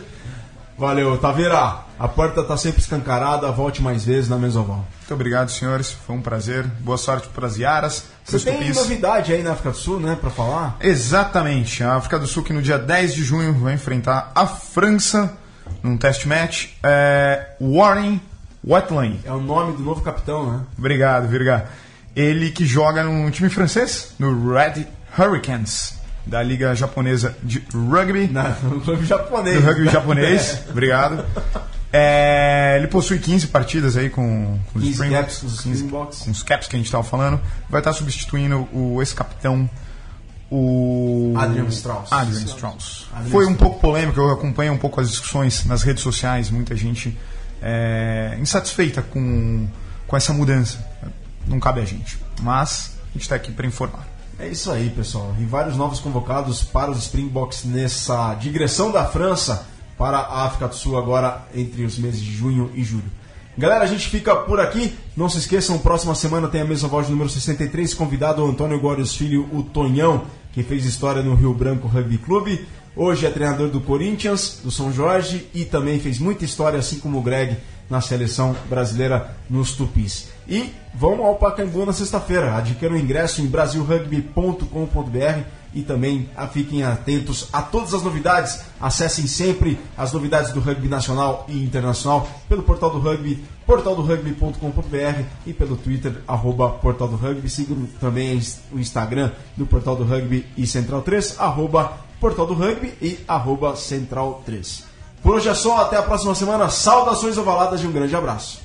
Valeu, Taveira. A porta está sempre escancarada, volte mais vezes na Mesoval. Muito obrigado, senhores. Foi um prazer. Boa sorte para as Iaras. Você tem tupis. novidade aí na África do Sul, né, para falar? Exatamente. A África do Sul que no dia 10 de junho vai enfrentar a França num test match. É Warren Watling. É o nome do novo capitão, né? Obrigado, Virga. Ele que joga no time francês, no Red Hurricanes da Liga Japonesa de Rugby. Não, no rugby japonês. Do rugby japonês, obrigado. É, ele possui 15 partidas aí com, com os Springboks, com os caps que a gente estava falando. Vai estar substituindo o ex-capitão o Adrian Strauss. Adrian Strauss. Adrian Foi um pouco polêmico, eu acompanho um pouco as discussões nas redes sociais, muita gente é, insatisfeita com, com essa mudança. Não cabe a gente, mas a gente está aqui para informar. É isso aí, pessoal. E vários novos convocados para os Springboks nessa digressão da França para a África do Sul agora entre os meses de junho e julho. Galera, a gente fica por aqui. Não se esqueçam, próxima semana tem a mesma voz número 63, convidado o Antônio Górios Filho, o Tonhão, que fez história no Rio Branco Rugby Clube. Hoje é treinador do Corinthians, do São Jorge e também fez muita história, assim como o Greg, na seleção brasileira nos Tupis. E vão ao Pacaembu na sexta-feira. Adquiram o ingresso em brasilrugby.com.br e também fiquem atentos a todas as novidades. Acessem sempre as novidades do rugby nacional e internacional pelo portal do rugby, portaldorugby.com.br e pelo Twitter, arroba portal do rugby. Sigam também o Instagram do portal do rugby e Central 3, arroba portal do rugby e arroba Central 3. Por hoje é só, até a próxima semana. Saudações ovaladas e um grande abraço.